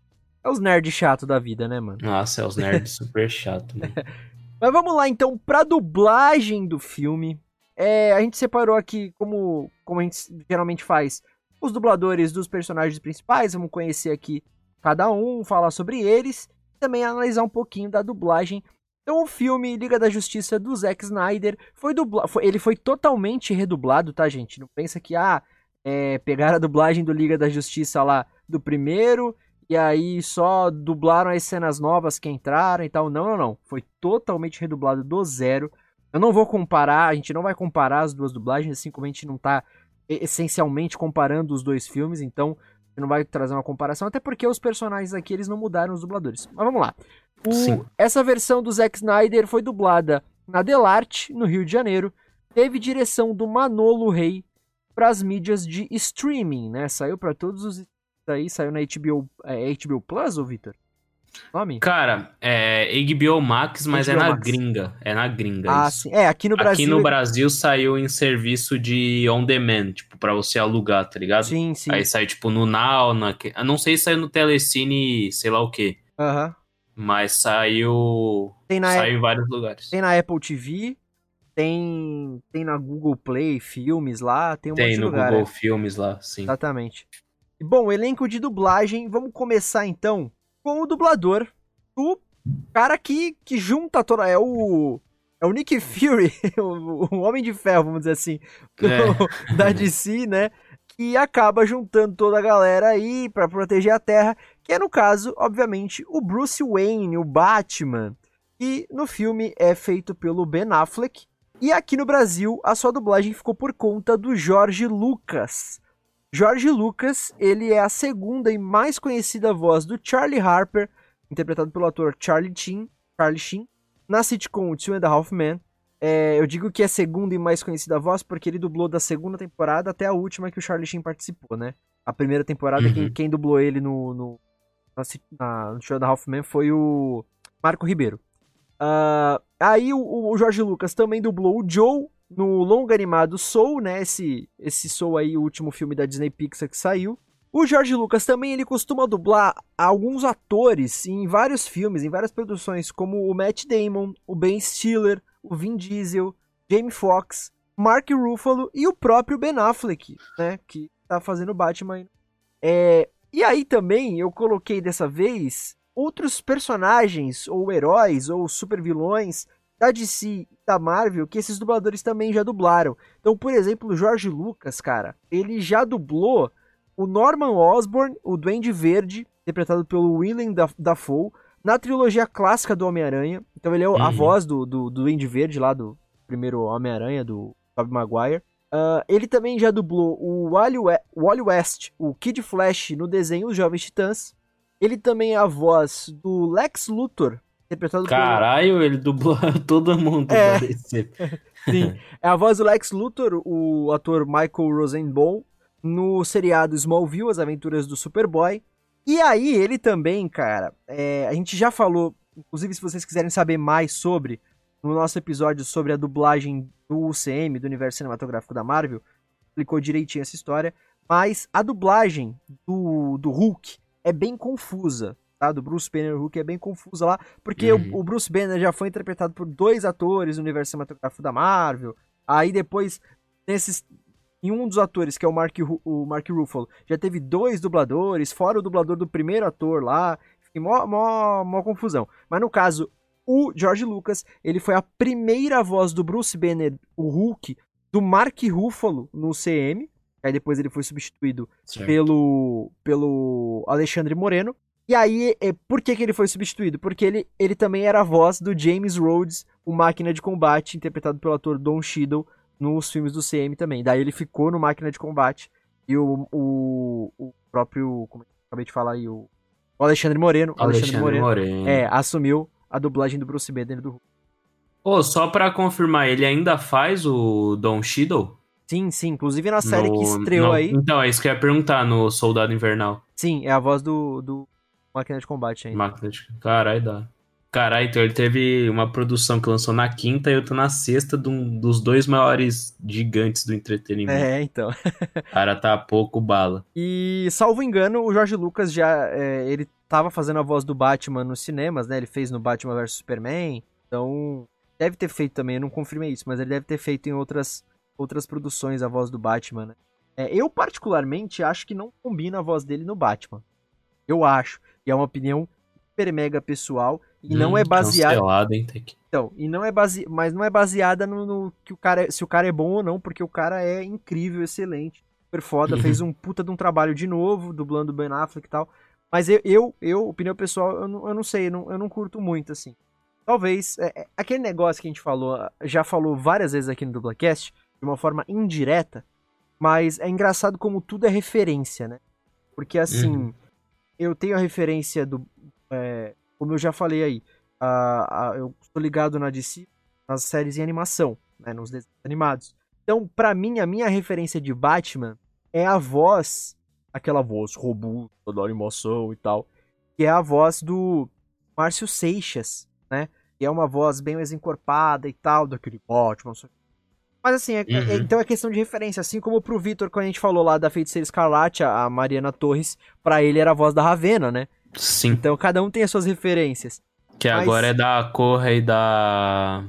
É os nerds chato da vida, né, mano? Nossa, é os nerds super chato, mano. Mas vamos lá, então, pra dublagem do filme. É, a gente separou aqui, como, como a gente geralmente faz, os dubladores dos personagens principais, vamos conhecer aqui cada um, falar sobre eles, também analisar um pouquinho da dublagem. Então o filme Liga da Justiça do Zack Snyder foi dublado, ele foi totalmente redublado, tá gente? Não pensa que ah, é, pegaram a dublagem do Liga da Justiça lá do primeiro e aí só dublaram as cenas novas que entraram e tal. Não, não, não. Foi totalmente redublado do zero. Eu não vou comparar, a gente não vai comparar as duas dublagens, assim como a gente não tá essencialmente comparando os dois filmes, então não vai trazer uma comparação, até porque os personagens aqui eles não mudaram os dubladores. Mas vamos lá. O, essa versão do Zack Snyder foi dublada na Delarte, no Rio de Janeiro. Teve direção do Manolo Rey para as mídias de streaming, né? Saiu para todos os aí, saiu na HBO, é, HBO Plus, ô Vitor? Nome? Cara, é HBO Max, mas HBO é na Max. gringa. É na gringa. Ah, isso. sim. É, aqui no Brasil. Aqui no Brasil saiu em serviço de on demand, tipo, pra você alugar, tá ligado? Sim, sim. Aí saiu, tipo, no Now, na... não sei se saiu no Telecine, sei lá o quê. Aham. Mas saiu. Tem na saiu em vários lugares. Tem na Apple TV, tem, tem na Google Play Filmes lá, tem um tem monte de no lugar, Google é. Filmes lá, sim. Exatamente. Bom, elenco de dublagem, vamos começar então com o dublador, o cara que, que junta toda. É o. É o Nick Fury, o, o Homem de Ferro, vamos dizer assim, é. da DC, né? Que acaba juntando toda a galera aí para proteger a Terra, que é no caso, obviamente, o Bruce Wayne, o Batman, e no filme é feito pelo Ben Affleck. E aqui no Brasil, a sua dublagem ficou por conta do Jorge Lucas. Jorge Lucas, ele é a segunda e mais conhecida voz do Charlie Harper, interpretado pelo ator Charlie Sheen, Charlie Sheen na sitcom Two and a Half Men. É, eu digo que é a segunda e mais conhecida voz porque ele dublou da segunda temporada até a última que o Charlie Sheen participou, né? A primeira temporada, uhum. quem, quem, dublou ele no, no, na, no Two and a Half Men foi o Marco Ribeiro. Uh, aí o, o Jorge Lucas também dublou o Joe no longa animado Soul, né? Esse, esse Soul aí, o último filme da Disney Pixar que saiu. O Jorge Lucas também ele costuma dublar alguns atores em vários filmes, em várias produções, como o Matt Damon, o Ben Stiller, o Vin Diesel, Jamie Foxx, Mark Ruffalo e o próprio Ben Affleck, né? Que tá fazendo Batman. É, e aí também eu coloquei dessa vez outros personagens, ou heróis, ou supervilões da DC da Marvel que esses dubladores também já dublaram. Então, por exemplo, o George Lucas, cara, ele já dublou o Norman Osborn, o Duende Verde, interpretado pelo Willem Dafoe, na trilogia clássica do Homem-Aranha. Então ele é uhum. a voz do, do, do Duende Verde lá do primeiro Homem-Aranha, do Tobey Maguire. Uh, ele também já dublou o Wally, Wally West, o Kid Flash, no desenho Os Jovens Titãs. Ele também é a voz do Lex Luthor, interpretado Caralho, ele dublou todo mundo é. Sim, é a voz do Lex Luthor, o ator Michael Rosenbaum, no seriado Smallville, As Aventuras do Superboy. E aí, ele também, cara, é, a gente já falou, inclusive se vocês quiserem saber mais sobre, no nosso episódio sobre a dublagem do UCM, do Universo Cinematográfico da Marvel, explicou direitinho essa história, mas a dublagem do, do Hulk é bem confusa, tá? Do Bruce Banner Hulk é bem confusa lá, porque uhum. o, o, Bruce Banner já foi interpretado por dois atores no universo cinematográfico da Marvel. Aí depois, nesses, em um dos atores, que é o Mark, o Mark Ruffalo, já teve dois dubladores, fora o dublador do primeiro ator lá. Fiquei mó, mó, mó confusão. Mas no caso, o George Lucas, ele foi a primeira voz do Bruce Banner, o Hulk, do Mark Ruffalo no CM, Aí depois ele foi substituído pelo, pelo Alexandre Moreno. E aí, é, por que, que ele foi substituído? Porque ele, ele também era a voz do James Rhodes, o Máquina de Combate, interpretado pelo ator Don Cheadle nos filmes do CM também. Daí ele ficou no Máquina de Combate. E o, o, o próprio. Como é eu acabei de falar aí? O, o Alexandre Moreno. Alexandre, Alexandre Moreno, Moreno, É, assumiu a dublagem do Bruce Banner do Hulk. Pô, oh, só pra confirmar, ele ainda faz o Don Cheadle? Sim, sim. Inclusive na série no, que estreou no, aí. Então, é isso que eu ia perguntar no Soldado Invernal. Sim, é a voz do, do Máquina de Combate ainda. Máquina de Caralho, dá. Caralho, então ele teve uma produção que lançou na quinta e eu tô na sexta de um, dos dois maiores gigantes do entretenimento. É, então. o cara tá pouco bala. E, salvo engano, o Jorge Lucas já. É, ele tava fazendo a voz do Batman nos cinemas, né? Ele fez no Batman vs Superman. Então, deve ter feito também, eu não confirmei isso, mas ele deve ter feito em outras outras produções a voz do Batman, né? É, eu, particularmente, acho que não combina a voz dele no Batman. Eu acho. E é uma opinião super mega pessoal. E hum, não é baseada. Hein, então, e não é base... mas não é baseada no, no, que o cara é... se o cara é bom ou não, porque o cara é incrível, excelente, super foda, fez um puta de um trabalho de novo, dublando Ben Affleck e tal. Mas eu, eu, eu opinião pessoal, eu não, eu não sei, eu não, eu não curto muito, assim. Talvez, é, é, aquele negócio que a gente falou, já falou várias vezes aqui no Dublacast, de uma forma indireta, mas é engraçado como tudo é referência, né? Porque assim, uhum. Eu tenho a referência do. É, como eu já falei aí, a, a, eu estou ligado na DC nas séries em animação, né, nos desenhos animados. Então, para mim, a minha referência de Batman é a voz aquela voz robusta, da animação e tal, que é a voz do Márcio Seixas, né? Que é uma voz bem mais encorpada e tal, daquele Batman. Mas assim, é, é, Uhum. então é questão de referência. Assim como pro Vitor, quando a gente falou lá da Feiticeira Escarlate, a Mariana Torres, pra ele era a voz da Ravena, né? Sim. Então cada um tem as suas referências. Que Mas- agora é da Corra e da.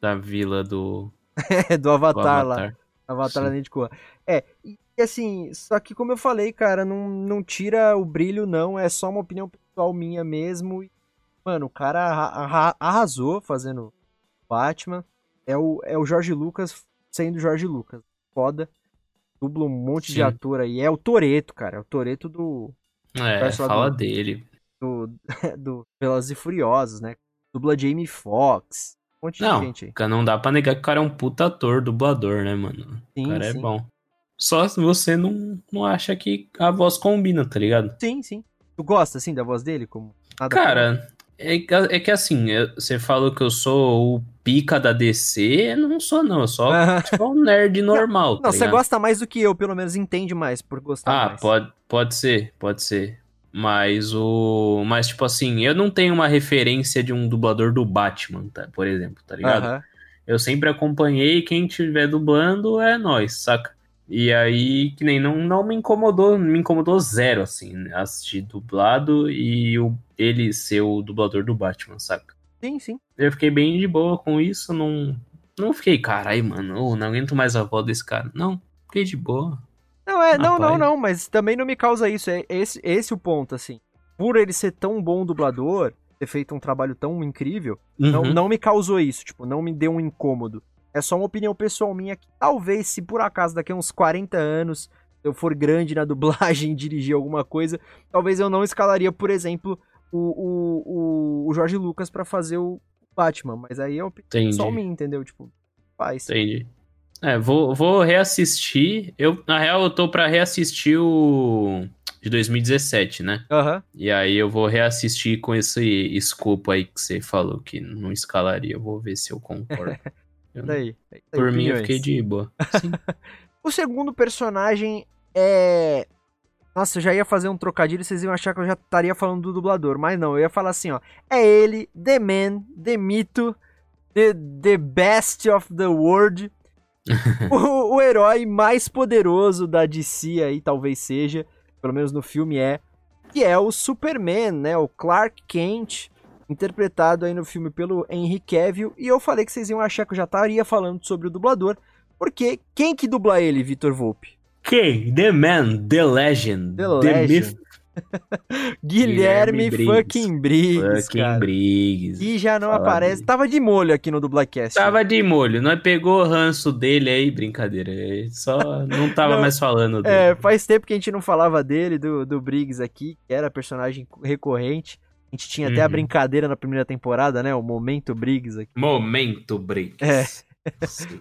Da vila do, É, do do Avatar, lá. Avatar. Avatar Sim. De Korra. É, e assim, só que como eu falei, cara, não, não tira o brilho, não. É só uma opinião pessoal minha mesmo. E, mano, o cara arra- arra- arrasou fazendo Batman. É o, é o Jorge Lucas sendo Jorge Lucas. Foda. Dubla um monte de Sim. ator aí. É o Toreto, cara. É o Toreto do, É, fala do- dele. do, do Velozes e Furiosos, né? Dubla Jamie Foxx. Um monte Não, de gente aí. Cara, Não dá pra negar que o cara é um puta ator, dublador, né, mano? Sim, o cara sim. é bom. Só se você não, não acha que a voz combina, tá ligado? Sim, sim. Tu gosta, assim, da voz dele? Como nada Cara, é, que- é que assim, eu- você falou que eu sou o pica da DC, não sou não, eu sou tipo um nerd normal, tá Não, você ligado? gosta mais do que eu, pelo menos entende mais por gostar Ah, mais. pode, pode ser, pode ser. Mas o. Mas, tipo assim, eu não tenho uma referência de um dublador do Batman, tá? Por exemplo, tá ligado? Aham. Eu sempre acompanhei, quem estiver dublando é nós, saca? E aí, que nem não, não me incomodou, me incomodou zero, assim, assistir dublado e o, ele ser o dublador do Batman, saca? Sim, sim. Eu fiquei bem de boa com isso, não, não fiquei, carai, mano, não aguento mais a voz desse cara. Não, fiquei de boa. Não, é, não, não, não, mas também não me causa isso. É esse, esse o ponto, assim. Por ele ser tão bom dublador, ter feito um trabalho tão incrível, não, Uhum. não me causou isso, tipo, não me deu um incômodo. É só uma opinião pessoal minha que talvez, se por acaso daqui a uns 40 anos eu for grande na dublagem e dirigir alguma coisa, talvez eu não escalaria, por exemplo, o, o, o, Jorge Lucas pra fazer o Batman. Mas aí é uma opinião Entendi. pessoal minha, entendeu? Tipo, faz. Entendi. É, vou, vou reassistir. Eu, na real, eu tô pra reassistir o de 2017, né? Aham. E aí eu vou reassistir com esse escopo aí que você falou que não escalaria. Eu vou ver se eu concordo. Eu- Daí. daí Por mim, eu fiquei de boa. O segundo personagem é. Nossa, eu já ia fazer um trocadilho e vocês iam achar que eu já estaria falando do dublador, mas não, eu ia falar assim, ó. É ele, The Man, The Mito, The, the Best of the World, o, o herói mais poderoso da DC aí, talvez seja, pelo menos no filme é, que é o Superman, né? O Clark Kent, interpretado aí no filme pelo Henry Cavill. E eu falei que vocês iam achar que eu já estaria falando sobre o dublador, porque quem que dubla ele, Vitor Volpe? Quem? The Man, The Legend, The The, Legend. Myth, Guilherme, Guilherme Briggs. fucking Briggs, fucking cara. Briggs. E já não Fala aparece. dele. Tava de molho aqui no Dublacast. Tava de molho, nós pegou o ranço dele aí, brincadeira. Só não tava Não, mais falando dele. É, faz tempo que a gente não falava dele, do, do Briggs aqui, que era personagem recorrente. A gente tinha até a Uhum. brincadeira na primeira temporada, né? O Momento Briggs aqui. Momento Briggs. É. Sim.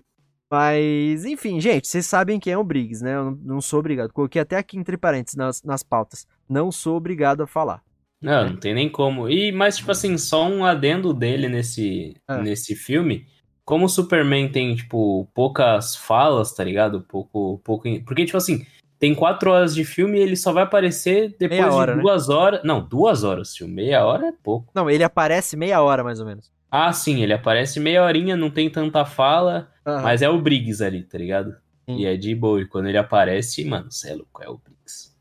Mas, enfim, gente, vocês sabem quem é o Briggs, né? Eu não, não sou obrigado. Coloquei até aqui entre parênteses nas, nas pautas. Não sou obrigado a falar. Não, não tem nem como. E, mas, tipo assim, só um adendo dele nesse, Ah. nesse filme. Como o Superman tem, tipo, poucas falas, tá ligado? Pouco, pouco. Porque, tipo assim, tem quatro horas de filme e ele só vai aparecer depois Meia hora, de né? duas horas. Não, duas horas, filme. Meia hora é pouco. Não, ele aparece meia hora, mais ou menos. Ah, sim, ele aparece meia horinha, não tem tanta fala, Aham. mas é o Briggs ali, tá ligado? Sim. E é de boa. E quando ele aparece, mano, cê é louco, é o Briggs.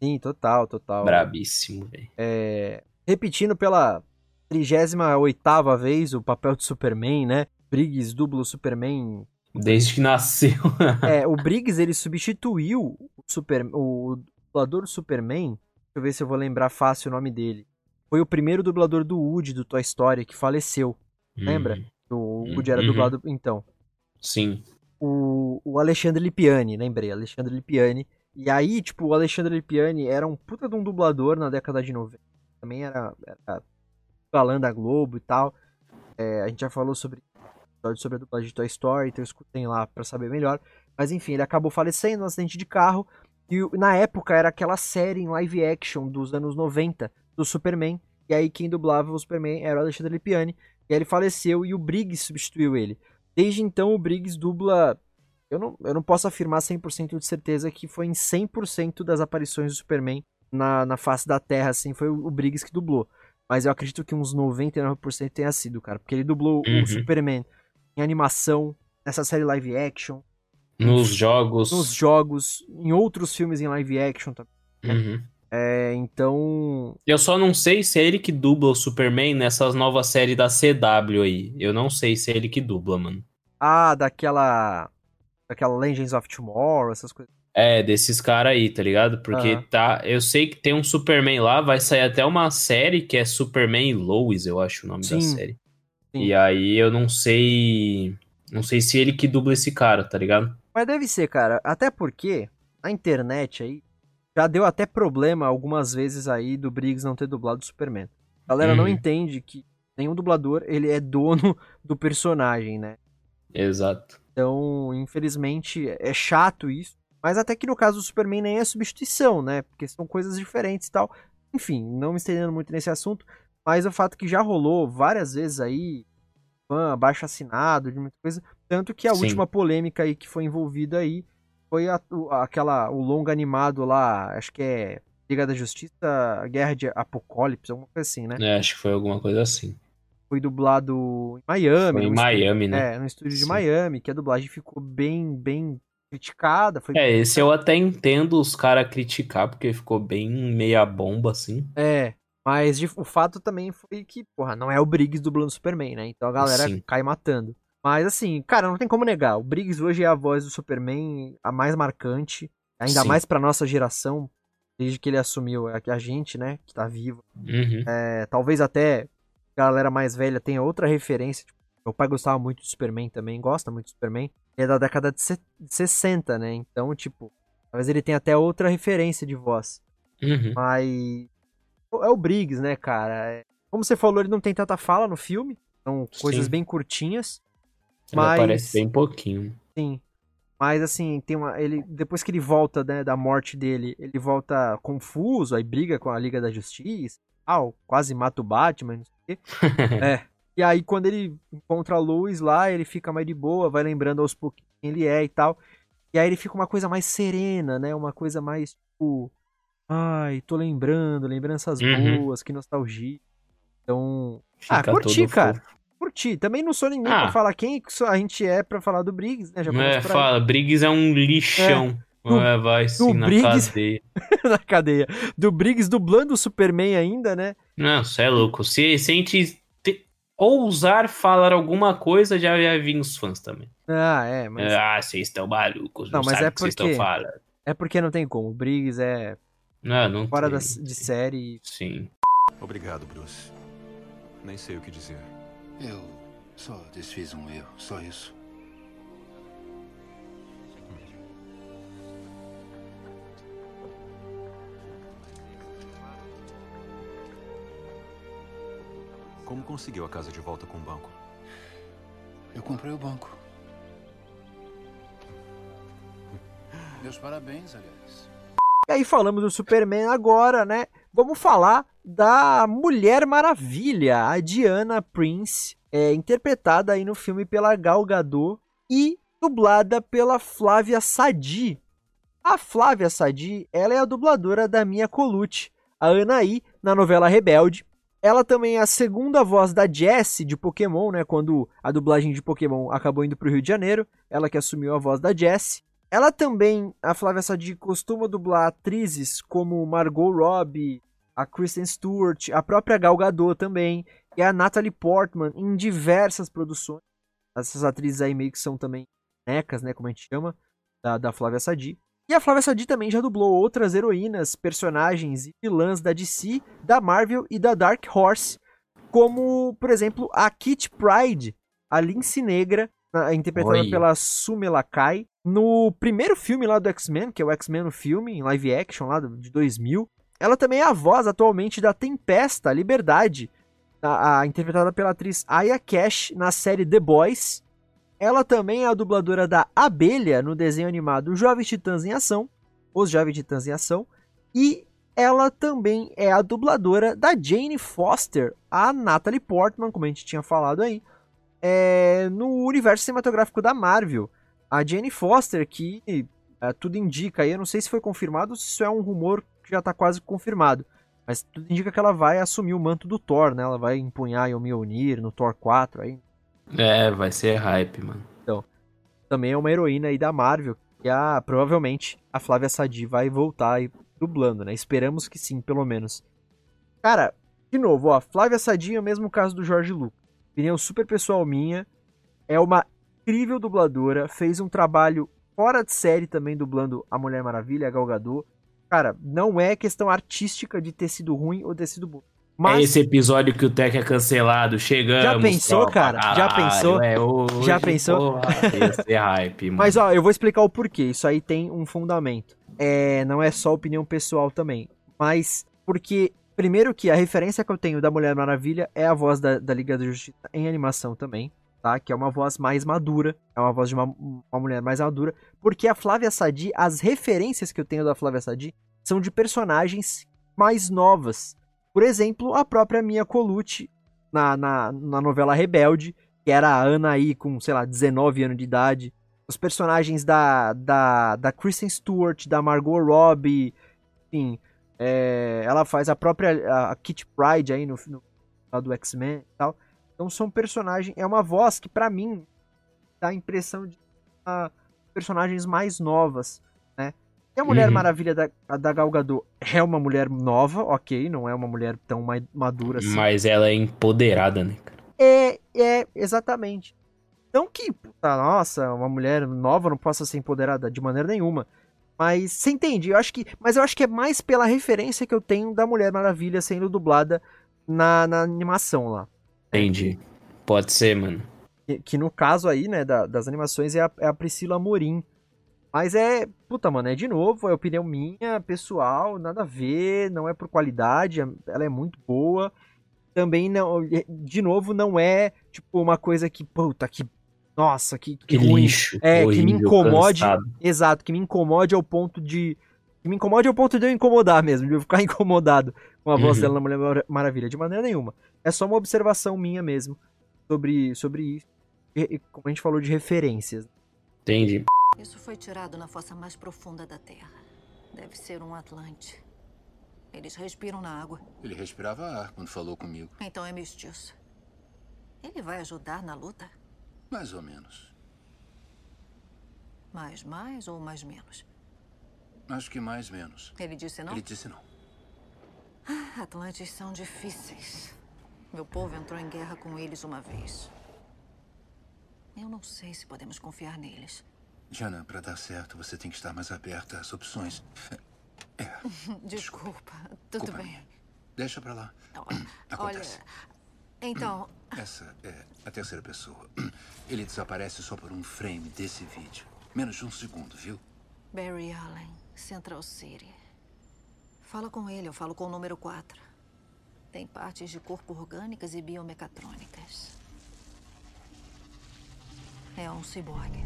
Sim, total, total. Brabíssimo, velho. É, repetindo pela 38ª vez o papel de Superman, né? Briggs dubla o Superman. Desde que nasceu. É, o Briggs, ele substituiu o, Super, o dublador do Superman. Deixa eu ver se eu vou lembrar fácil o nome dele. Foi o primeiro dublador do Woody, do Toy Story, que faleceu. Lembra? O Woody era Uhum. dublado... Então, Sim. o, o Alexandre Lipiani, lembrei, Alexandre Lipiani. E aí, tipo, o Alexandre Lipiani era um puta de um dublador na década de 90. Também era, era galã da Globo e tal. É, a gente já falou sobre, sobre a dublagem de Toy Story, então escutem lá pra saber melhor. Mas enfim, ele acabou falecendo num acidente de carro. E na época era aquela série em live action dos anos 90 do Superman. E aí quem dublava o Superman era o Alexandre Lipiani. E aí ele faleceu e o Briggs substituiu ele. Desde então o Briggs dubla eu não, eu não posso afirmar 100% de certeza que foi em 100% das aparições do Superman na, na face da Terra, assim, foi o, o Briggs que dublou. Mas eu acredito que uns 99% tenha sido, cara. Porque ele dublou Uhum. o Superman em animação, nessa série live action, Nos jogos. nos jogos, em outros filmes em live action também. Uhum. É, então. Eu só não sei se é ele que dubla o Superman nessas novas séries da CW aí. Eu não sei se é ele que dubla, mano. Ah, daquela. Daquela Legends of Tomorrow, essas coisas. É, desses caras aí, tá ligado? Porque Aham. tá. Eu sei que tem um Superman lá, vai sair até uma série que é Superman e Lois, eu acho o nome Sim. da série. Sim. E aí eu não sei. Não sei se ele que dubla esse cara, tá ligado? Mas deve ser, cara. Até porque a internet aí já deu até problema algumas vezes aí do Briggs não ter dublado o Superman. A galera não Uhum. entende que nenhum dublador ele é dono do personagem, né? Exato. Então, infelizmente, é chato isso. Mas até que no caso do Superman nem é substituição, né? Porque são coisas diferentes e tal. Enfim, não me estendendo muito nesse assunto. Mas o fato que já rolou várias vezes aí, fã abaixo assinado, de muita coisa. Tanto que a Sim. última polêmica aí que foi envolvida aí foi a- aquela, o longa animado lá, acho que é Liga da Justiça, Guerra de Apocalipse, alguma coisa assim, né? É, acho que foi alguma coisa assim. Foi dublado em Miami. Foi em num estúdio- Miami, né? É, no estúdio de Sim. Miami, que a dublagem ficou bem, bem criticada. Foi É, esse eu até entendo os caras criticar, porque ficou bem meia bomba, assim. É, mas de- o fato também foi que, porra, não é o Briggs dublando Superman, né? Então a galera Sim. cai matando. Mas assim, cara, não tem como negar. O Briggs hoje é a voz do Superman a mais marcante, ainda Sim. mais pra nossa geração, desde que ele assumiu a, a gente, né, que tá vivo. Uhum. É, talvez até a galera mais velha tenha outra referência. Tipo, meu pai gostava muito do Superman também, gosta muito do Superman. Ele é da década de 60, né? Então, tipo, talvez ele tenha até outra referência de voz. Uhum. Mas é o Briggs, né, cara? Como você falou, ele não tem tanta fala no filme. São coisas Sim. bem curtinhas. Ele Mas- aparece bem pouquinho. Sim. Mas assim, tem uma. Ele. Depois que ele volta, né, da morte dele, ele volta confuso, aí briga com a Liga da Justiça. Ah, quase mata o Batman, não sei o quê. é. E aí, quando ele encontra a Lois lá, ele fica mais de boa, vai lembrando aos pouquinhos quem ele é e tal. E aí ele fica uma coisa mais serena, né? Uma coisa mais, tipo. Ai, tô lembrando, lembranças Uhum. boas, que nostalgia. Então. Fica ah, curti, cara. fofo. Curti. Também não sou ninguém Ah. pra falar quem a gente é pra falar do Briggs, né? Já É, por aí. fala, Briggs é um lixão. Do- É, vai sim na Briggs- cadeia. na cadeia. Do Briggs dublando o Superman ainda, né? Não, você é louco. Se, se a gente te- ousar falar alguma coisa, já vai vir os fãs também. Ah, é, mas é, Ah, vocês estão malucos, não, Não, mas é vocês estão porque- falando. porque não tem como. O Briggs é Não, não fora da- de série. Sim. Obrigado, Bruce. Nem sei o que dizer. Eu só desfiz um erro, só isso. Como conseguiu a casa de volta com o banco? Eu comprei o banco. Meus parabéns, aliás. E aí falamos do Superman agora, né? Vamos falar da Mulher Maravilha, a Diana Prince, é, interpretada aí no filme pela Gal Gadot e dublada pela Flávia Sadi. A Flávia Sadi, ela é a dubladora da Mia Colucci, a Anaí, na novela Rebelde. Ela também é a segunda voz da Jessie de Pokémon, né? Quando a dublagem de Pokémon acabou indo pro Rio de Janeiro, ela que assumiu a voz da Jessie. Ela também, a Flávia Sadi, costuma dublar atrizes como Margot Robbie, a Kristen Stewart, a própria Gal Gadot também, e a Natalie Portman em diversas produções. Essas atrizes aí meio que são também necas, né, como a gente chama, da, da Flávia Sadi. E a Flávia Sadi também já dublou outras heroínas, personagens e vilãs da DC, da Marvel e da Dark Horse, como, por exemplo, a Kit Pride, a Lince Negra, interpretada Olha. pela Sumela Kai, no primeiro filme lá do X-Men, que é o X-Men no filme, em live action lá de 2000. Ela também é a voz atualmente da Tempesta, Liberdade, a, a- interpretada pela atriz Aya Cash na série The Boys. Ela também é a dubladora da Abelha no desenho animado Jovens Titãs em Ação, Os Jovens Titãs em Ação, e ela também é a dubladora da Jane Foster, a Natalie Portman, como a gente tinha falado aí, é, no universo cinematográfico da Marvel. a Jane Foster, que é, tudo indica aí, eu não sei se foi confirmado ou se isso é um rumor que já tá quase confirmado. Mas tudo indica que ela vai assumir o manto do Thor, né? Ela vai empunhar o Mjolnir no Thor 4 aí. É, vai ser hype, mano. Também é uma heroína aí da Marvel, que a, provavelmente a Flávia Sadi vai voltar aí dublando, né? Esperamos que sim, pelo menos. Cara, de novo, ó, Flávia Sadi é o mesmo caso do Jorge Lucas. Opinião super pessoal minha. É uma incrível dubladora, fez um trabalho fora de série também dublando a Mulher Maravilha, a Gal Gadot. Cara, não é questão artística de ter sido ruim ou ter sido bom. Mas É esse episódio que o Tech é cancelado. Chegamos. Já pensou, cara? Já caralho, pensou? É hoje, Já pensou? Porra, ser hype, mano. Mas ó, eu vou explicar o porquê. Isso aí tem um fundamento. É, não é só opinião pessoal também. Mas porque, primeiro que a referência que eu tenho da Mulher Maravilha é a voz da, da Liga da Justiça em animação também, tá? Que é uma voz mais madura. É uma voz de uma, uma mulher mais madura. Porque a Flávia Sadi, as referências que eu tenho da Flávia Sadi são de personagens mais novas. Por exemplo, a própria Mia Colucci na, na, na novela Rebelde, que era a Ana aí com, sei lá, 19 anos de idade os personagens da, da, da Kristen Stewart, da Margot Robbie, enfim, é, ela faz a própria a, Kitty Pryde aí no, no do X-Men e tal. Então são personagens, é uma voz que pra mim dá a impressão de ah, personagens mais novas, né? E a Mulher Uhum. Maravilha da, da Gal Gadot é uma mulher nova, ok, não é uma mulher tão madura assim. Mas ela é empoderada, né, cara? É, é, exatamente. Não que, puta, nossa, uma mulher nova não possa ser empoderada de maneira nenhuma. Mas você entende? Eu acho que, mas eu acho que é mais pela referência que eu tenho da Mulher Maravilha sendo dublada na, na animação lá. Entendi. Pode ser, mano. Que, que no caso aí, né, da- das animações é a, é a Priscila Morim. Mas é, puta, mano, é de novo, é opinião minha, pessoal, nada a ver, não é por qualidade, ela é muito boa. Também não, de novo, não é tipo uma coisa que, puta, que, nossa, que, que Que ruim. lixo. É, que me incomode. cansado. Exato, que me incomode ao ponto de. Que me incomode ao ponto de eu incomodar mesmo, de eu ficar incomodado com a voz Uhum. dela na Mulher Mara- Maravilha, de maneira nenhuma. É só uma observação minha mesmo sobre, sobre isso. E- e Como a gente falou de referências. Entendi. Isso foi tirado na fossa mais profunda da Terra. Deve ser um Atlante. Eles respiram na água. Ele respirava ar quando falou comigo. Então é mestiço. Ele vai ajudar na luta? Mais ou menos. Mais mais ou mais menos? Acho que mais menos. Ele disse não? Ele disse não. Atlantes são difíceis. Meu povo entrou em guerra com eles uma vez. Eu não sei se podemos confiar neles. Jana, para dar certo, você tem que estar mais aberta às opções. Desculpa, tudo Culpa bem. minha. Deixa pra lá. Olha, Acontece. então, Essa é a terceira pessoa. Ele desaparece só por um frame desse vídeo. Menos de um segundo, viu? Barry Allen, Central City. Fala com ele, eu falo com o número 4. Tem partes de corpo orgânicas e biomecatrônicas. É um ciborgue.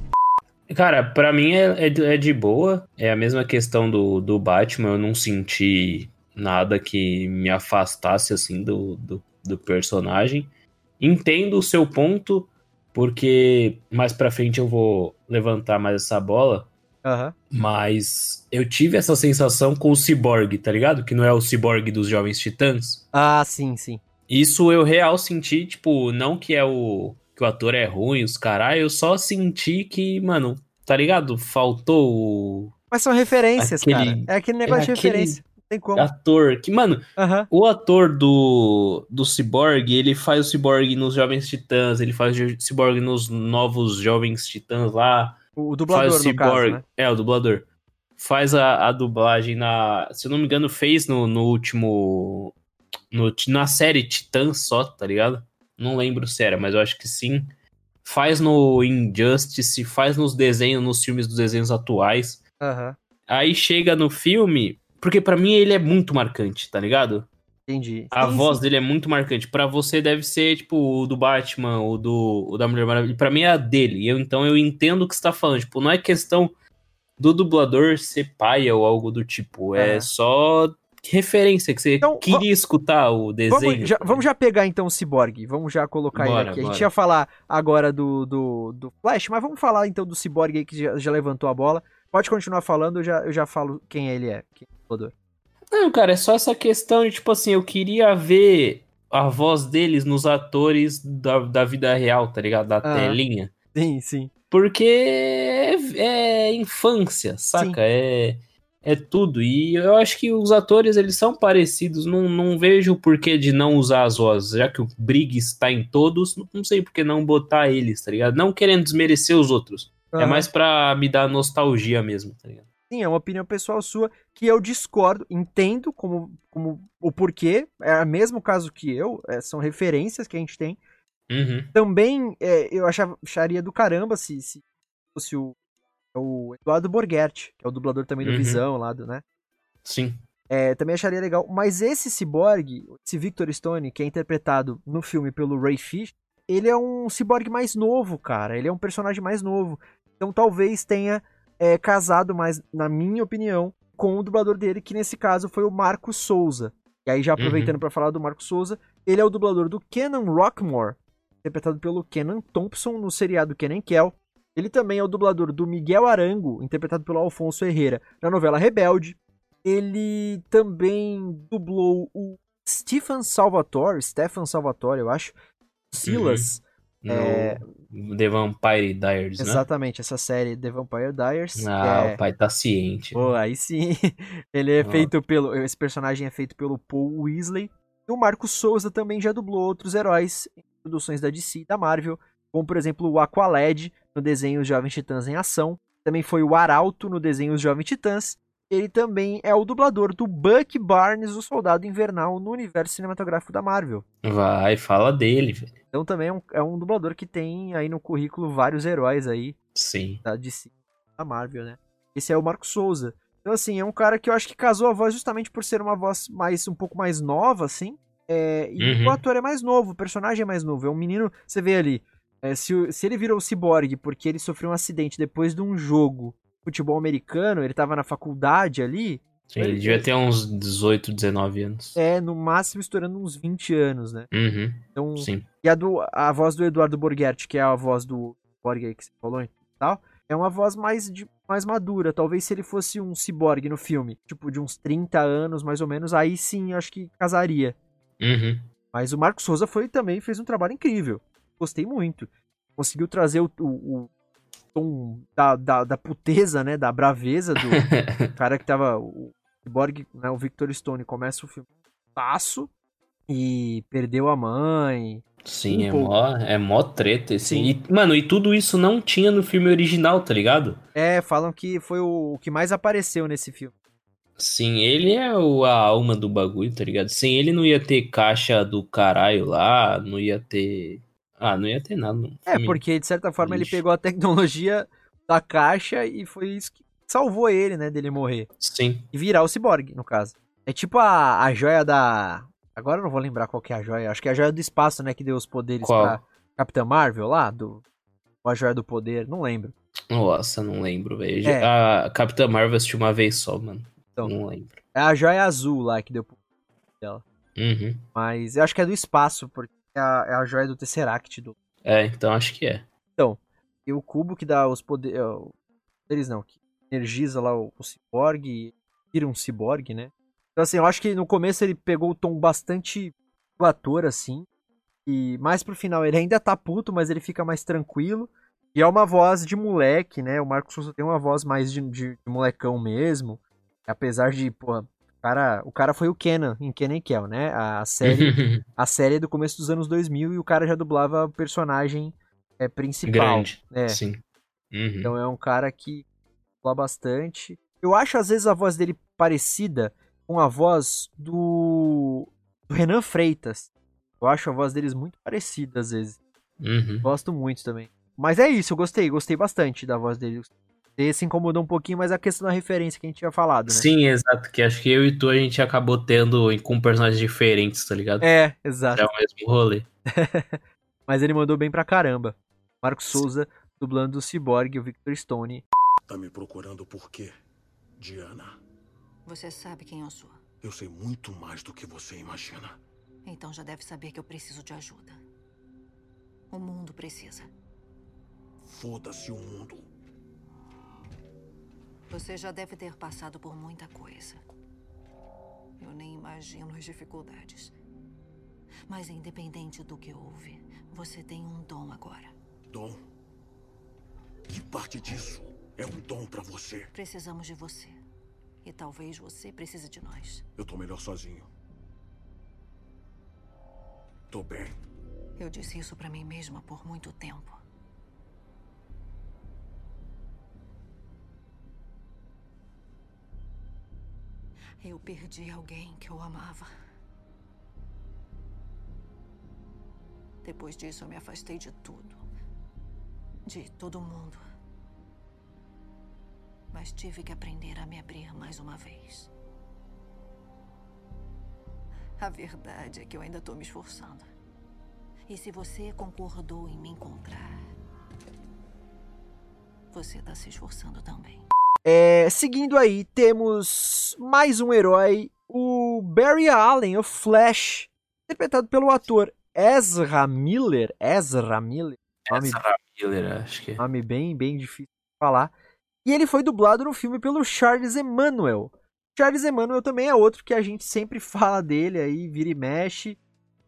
Cara, pra mim é, é, de- é de boa. É a mesma questão do, do Batman. Eu não senti nada que me afastasse, assim, do, do, do personagem. Entendo o seu ponto, porque mais pra frente eu vou levantar mais essa bola. Aham. Mas eu tive essa sensação com o Cyborg, tá ligado? Que não é o Cyborg dos Jovens Titãs. Ah, sim, sim. Isso eu real senti, tipo, não que é o que o ator é ruim, os caralho, eu só senti que, mano, tá ligado? Faltou o Mas são referências, Aquele- cara. É aquele negócio é de aquele- referência. Tem como. ator que, mano, Aham. o ator do do Cyborg, ele faz o Cyborg nos Jovens Titãs, ele faz o Cyborg nos novos Jovens Titãs lá, O, o dublador, faz o no caso, Cyborg, né? é, o dublador. Faz a, a dublagem na, se eu não me engano, fez no, no último no, na série Titãs só, tá ligado? Não lembro se era, mas eu acho que sim. Faz no Injustice, faz nos desenhos, nos filmes dos desenhos atuais. Aham. Aí chega no filme, porque pra mim ele é muito marcante, tá ligado? Entendi. A voz dele é muito marcante. Pra você deve ser, tipo, o do Batman, o do o da Mulher Maravilha. Pra mim é a dele. Eu, então eu entendo o que você tá falando. Tipo, não é questão do dublador ser paia ou algo do tipo. É Aham. só referência que você Então, queria escutar o desenho. Vamos já, vamos já pegar então o Cyborg, vamos já colocar Bora, ele aqui. A bora. gente ia falar agora do, do, do Flash, mas vamos falar então do Cyborg aí que já, já levantou a bola. Pode continuar falando, eu já, eu já falo quem ele é. Quem é dublador. Não, cara, é só essa questão de, tipo assim, eu queria ver a voz deles nos atores da, da vida real, tá ligado? Da Ah. telinha. Sim, sim. Porque é, é infância, saca? É, é tudo. E eu acho que os atores, eles são parecidos. Não, não vejo o porquê de não usar as vozes. Já que o Briggs está em todos, não- sei por que não botar eles, tá ligado? Não querendo desmerecer os outros. É mais pra me dar nostalgia mesmo, tá ligado? Sim, é uma opinião pessoal sua que eu discordo, entendo como, como o porquê, é o mesmo caso que eu, é, são referências que a gente tem. Uhum. Também é, eu achava, acharia do caramba se, se fosse o, o Eduardo Borghetti, que é o dublador também do Uhum. Visão lá do, né? Sim. É, também acharia legal. Mas esse ciborgue, esse Victor Stone, que é interpretado no filme pelo Ray Fish, ele é um ciborgue mais novo, cara. Ele é um personagem mais novo. Então talvez tenha é, casado mais, na minha opinião, com o dublador dele, que nesse caso foi o Marco Souza. E aí, já aproveitando pra falar do Marco Souza, ele é o dublador do Kenan Rockmore, interpretado pelo Kenan Thompson no seriado Kenan Kel. Ele também é o dublador do Miguel Arango, interpretado pelo Alfonso Herrera, na novela Rebelde. Ele também dublou o Stephen Salvatore, Stefan Salvatore, eu acho. Silas. No É. The Vampire Diaries, né? Exatamente, essa série The Vampire Diaries. Ah, é... o pai tá ciente. Pô, aí sim. Ele é Ó. feito pelo. Esse personagem é feito pelo Paul Weasley. E o Marco Souza também já dublou outros heróis em produções da DC e da Marvel, como por exemplo o Aqualad no desenho Os Jovens Titãs em Ação. Também foi o Arauto no desenho Os Jovens Titãs. Ele também é o dublador do Buck Barnes, o Soldado Invernal, no universo cinematográfico da Marvel. Vai, fala dele, velho. Então também é um, é um dublador que tem aí no currículo vários heróis aí Sim. da DC, da Marvel, né? Esse é o Marco Souza. Então, assim, é um cara que eu acho que casou a voz justamente por ser uma voz mais um pouco mais nova, assim. É, e Uhum. o ator é mais novo, o personagem é mais novo. É um menino, você vê ali, é, se, se ele virou ciborgue porque ele sofreu um acidente depois de um jogo futebol americano, ele tava na faculdade ali, Sim, ele devia ter uns 18, 19 anos. é no máximo estourando uns 20 anos, né? Uhum, Então, sim. E a, do, a voz do Eduardo Borghetti, que é a voz do Borg aí que você falou e tal, é uma voz mais, de, mais madura. Talvez se ele fosse um ciborgue no filme, tipo de uns 30 anos mais ou menos, aí sim eu acho que casaria. Uhum. Mas o Marcos Souza foi também fez um trabalho incrível. Gostei muito. Conseguiu trazer o, o, o tom da, da, da puteza, né? Da braveza do cara que tava. O Cyborg, né, o Victor Stone, começa o filme passo e perdeu a mãe. Sim, Um é, pouco. mó, é mó treta, assim. Sim. E, mano, e tudo isso não tinha no filme original, tá ligado? É, falam que foi o, o que mais apareceu nesse filme. Sim, ele é o, a alma do bagulho, tá ligado? Sem ele não ia ter caixa do caralho lá, não ia ter. Ah, não ia ter nada. No É, porque de certa forma ele Lixo. pegou a tecnologia da caixa e foi isso que salvou ele, né, dele morrer. Sim. E virar o ciborgue, no caso. É tipo a, a joia da. Agora eu não vou lembrar qual que é a joia. Acho que é a joia do espaço, né? Que deu os poderes Qual? pra Capitã Marvel lá, do. Ou a joia do poder, não lembro. Nossa, não lembro, velho. É. A Capitã Marvel assisti uma vez só, mano. Então. Não lembro. É a joia azul lá que deu dela. Uhum. Mas eu acho que é do espaço, porque é a, é a joia do Tesseract do. É, então acho que é. E o cubo que dá os poderes. Poderes não, que energiza lá o, o ciborgue e vira um ciborgue, né? Então, assim, eu acho que no começo ele pegou o tom bastante do ator, assim. E mais pro final ele ainda tá puto, mas ele fica mais tranquilo. E é uma voz de moleque, né? O Marcos Souza tem uma voz mais de, de- de molecão mesmo. Apesar de, o cara, o cara foi o Kenan em Kenan Kel, né? A série, a série é do começo dos anos 2000 e o cara já dublava o personagem é, principal. Grande. É. Sim. Uhum. Então é um cara que fala bastante. Eu acho às vezes a voz dele parecida com a voz do, do Renan Freitas. Eu acho a voz deles muito parecida às vezes. Uhum. Gosto muito também. Mas é isso, eu gostei, gostei bastante da voz dele. Ele se incomodou um pouquinho, mas a questão da referência que a gente tinha falado, né? Sim, exato. Que acho que eu e tu a gente acabou tendo com personagens diferentes, tá ligado? É, exato. É o mesmo rolê. Mas ele mandou bem pra caramba. Marcos Souza dublando o Cyborg e o Victor Stone. Tá me procurando por quê, Diana? Você sabe quem eu sou. Eu sei muito mais do que você imagina. Então já deve saber que eu preciso de ajuda. O mundo precisa. Foda-se o mundo. Você já deve ter passado por muita coisa. Eu nem imagino as dificuldades. Mas independente do que houve, você tem um dom agora. Dom? Que parte disso é um dom pra você? Precisamos de você. E talvez você precise de nós. Eu tô melhor sozinho. Tô bem. Eu disse isso pra mim mesma por muito tempo. Eu perdi alguém que eu amava. Depois disso, eu me afastei de tudo. De todo mundo. Mas tive que aprender a me abrir mais uma vez. A verdade é que eu ainda tô me esforçando. E se você concordou em me encontrar, você tá se esforçando também. É, seguindo aí, temos mais um herói, o Barry Allen, o Flash, interpretado pelo ator Ezra Miller. Ezra Miller. Nome, Ezra Miller, acho que. nome bem, bem difícil de falar. E ele foi dublado no filme pelo Charles Emmanuel. Charles Emmanuel também é outro que a gente sempre fala dele aí, vira e mexe.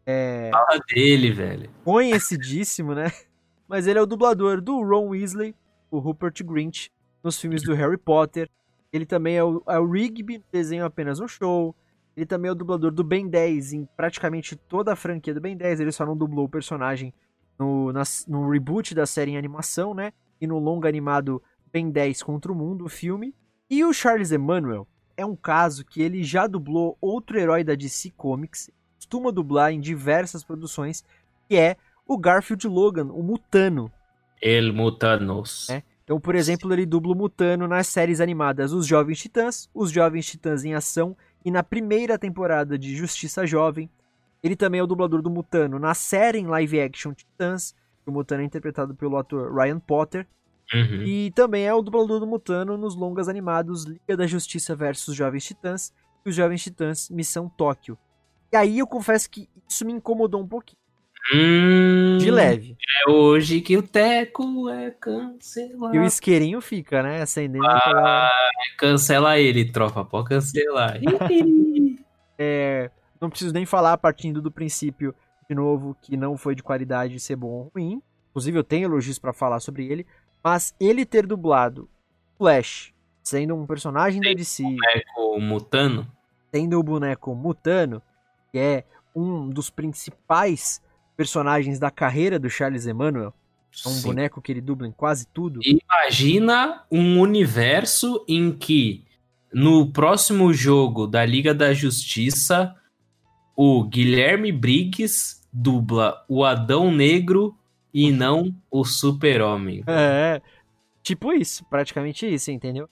É Fala dele, velho. conhecidíssimo, né? Mas ele é o dublador do Ron Weasley, o Rupert Grint, nos filmes do Harry Potter. Ele também é o, é o Rigby no desenho Apenas um Show. Ele também é o dublador do Ben 10 em praticamente toda a franquia do Ben 10. Ele só não dublou o personagem no, nas- no reboot da série em animação, né? E no longa animado Ben 10 contra o Mundo, o filme. E o Charles Emmanuel é um caso que ele já dublou outro herói da DC Comics, costuma dublar em diversas produções, que é o Garfield Logan, o Mutano. El Mutanos. É. Então, por exemplo, ele dubla o Mutano nas séries animadas Os Jovens Titãs, Os Jovens Titãs em Ação e na primeira temporada de Justiça Jovem. Ele também é o dublador do Mutano na série em live action Titãs. O Mutano é interpretado pelo ator Ryan Potter. Uhum. E também é o dublador do Mutano nos longas animados Liga da Justiça versus Jovens Titãs e Os Jovens Titãs Missão Tóquio. E aí eu confesso que isso me incomodou um pouquinho, Hum, de leve. É hoje que o Teco é cancelado. E o isqueirinho fica, né? Acendendo Ah. Cancela ele, tropa. Pode cancelar. É, não preciso nem falar, partindo do princípio, de novo, que não foi de qualidade ser bom ou ruim. Inclusive, eu tenho elogios pra falar sobre ele. Mas ele ter dublado Flash, sendo um personagem da DC, o Mutano. tendo o boneco Mutano, que é um dos principais personagens da carreira do Charles Emmanuel, é um Sim. boneco que ele dubla em quase tudo. Imagina um universo em que no próximo jogo da Liga da Justiça o Guilherme Briggs dubla o Adão Negro e não o Super-Homem. É, tipo isso, praticamente isso, entendeu?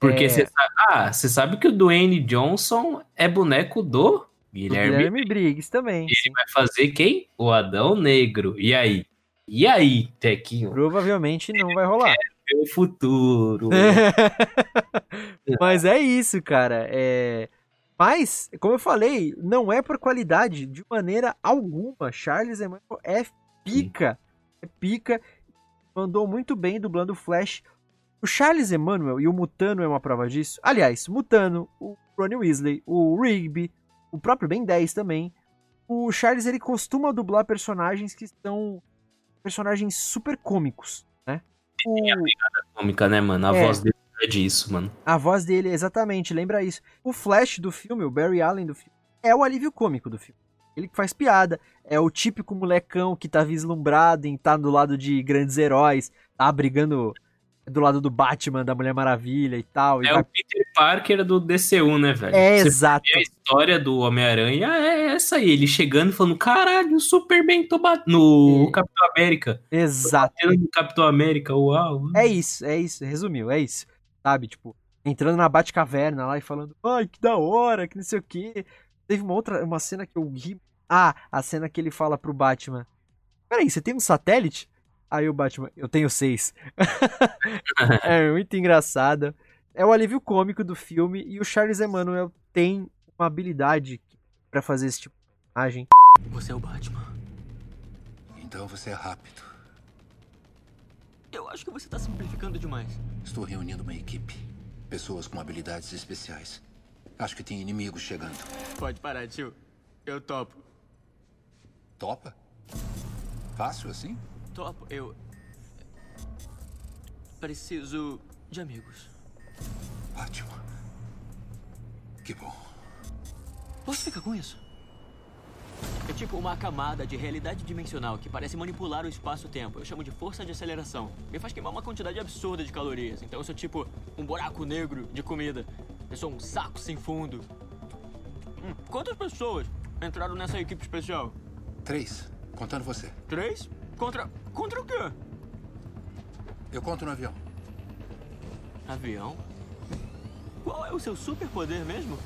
Porque É. você sabe, ah, sabe que o Dwayne Johnson é boneco do Guilherme. Guilherme Briggs também. sim. Ele vai fazer quem? O Adão Negro. E aí? E aí, Tequinho? Provavelmente não vai rolar. Meu futuro. Mas é isso, cara. É... Mas, como eu falei, não é por qualidade de maneira alguma. Charles Emmanuel é pica. É pica. Mandou muito bem dublando o Flash. O Charles Emmanuel e o Mutano é uma prova disso. Aliás, Mutano, o Ronnie Weasley, o Rigby, o próprio Ben 10 também. O Charles ele costuma dublar personagens que são personagens super cômicos, né? O... cômica, né, mano? A É. voz dele é disso, mano. A voz dele, exatamente, lembra isso. O Flash do filme, o Barry Allen do filme, é o alívio cômico do filme. Ele que faz piada, é o típico molecão que tá vislumbrado em estar do lado de grandes heróis, tá brigando do lado do Batman, da Mulher Maravilha e tal. e É vai- o Peter Parker do DCU, né, velho? É, Você exato. a história do Homem-Aranha é essa aí, ele chegando e falando, caralho, o Superman tô batendo no É. Capitão América. Exato. Batendo no Capitão América, uau. É isso, é isso, resumiu, é isso. Sabe, tipo, entrando na Batcaverna lá e falando, ai, que da hora, que não sei o quê. Teve uma outra, uma cena que eu ri. Ah, a cena que ele fala pro Batman. Peraí, você tem um satélite? Aí o Batman, eu tenho seis. é muito engraçada. É o alívio cômico do filme e o Charles Emmanuel tem uma habilidade pra fazer esse tipo de personagem. Você é o Batman. Então você é rápido. Eu acho que você tá simplificando demais. Estou reunindo uma equipe. Pessoas com habilidades especiais. Acho que tem inimigos chegando. Pode parar, tio. Eu topo. Topa? Fácil assim? Topo, eu. Preciso de amigos. Ótimo. Que bom. Posso ficar com isso? É tipo uma camada de realidade dimensional que parece manipular o espaço-tempo. Eu chamo de força de aceleração. Me faz queimar uma quantidade absurda de calorias. Então eu sou tipo um buraco negro de comida. Eu sou um saco sem fundo. Hum, quantas pessoas entraram nessa equipe especial? Três. Contando você. Três? Contra. Contra o quê? Eu conto no avião. Avião? Qual é o seu superpoder mesmo?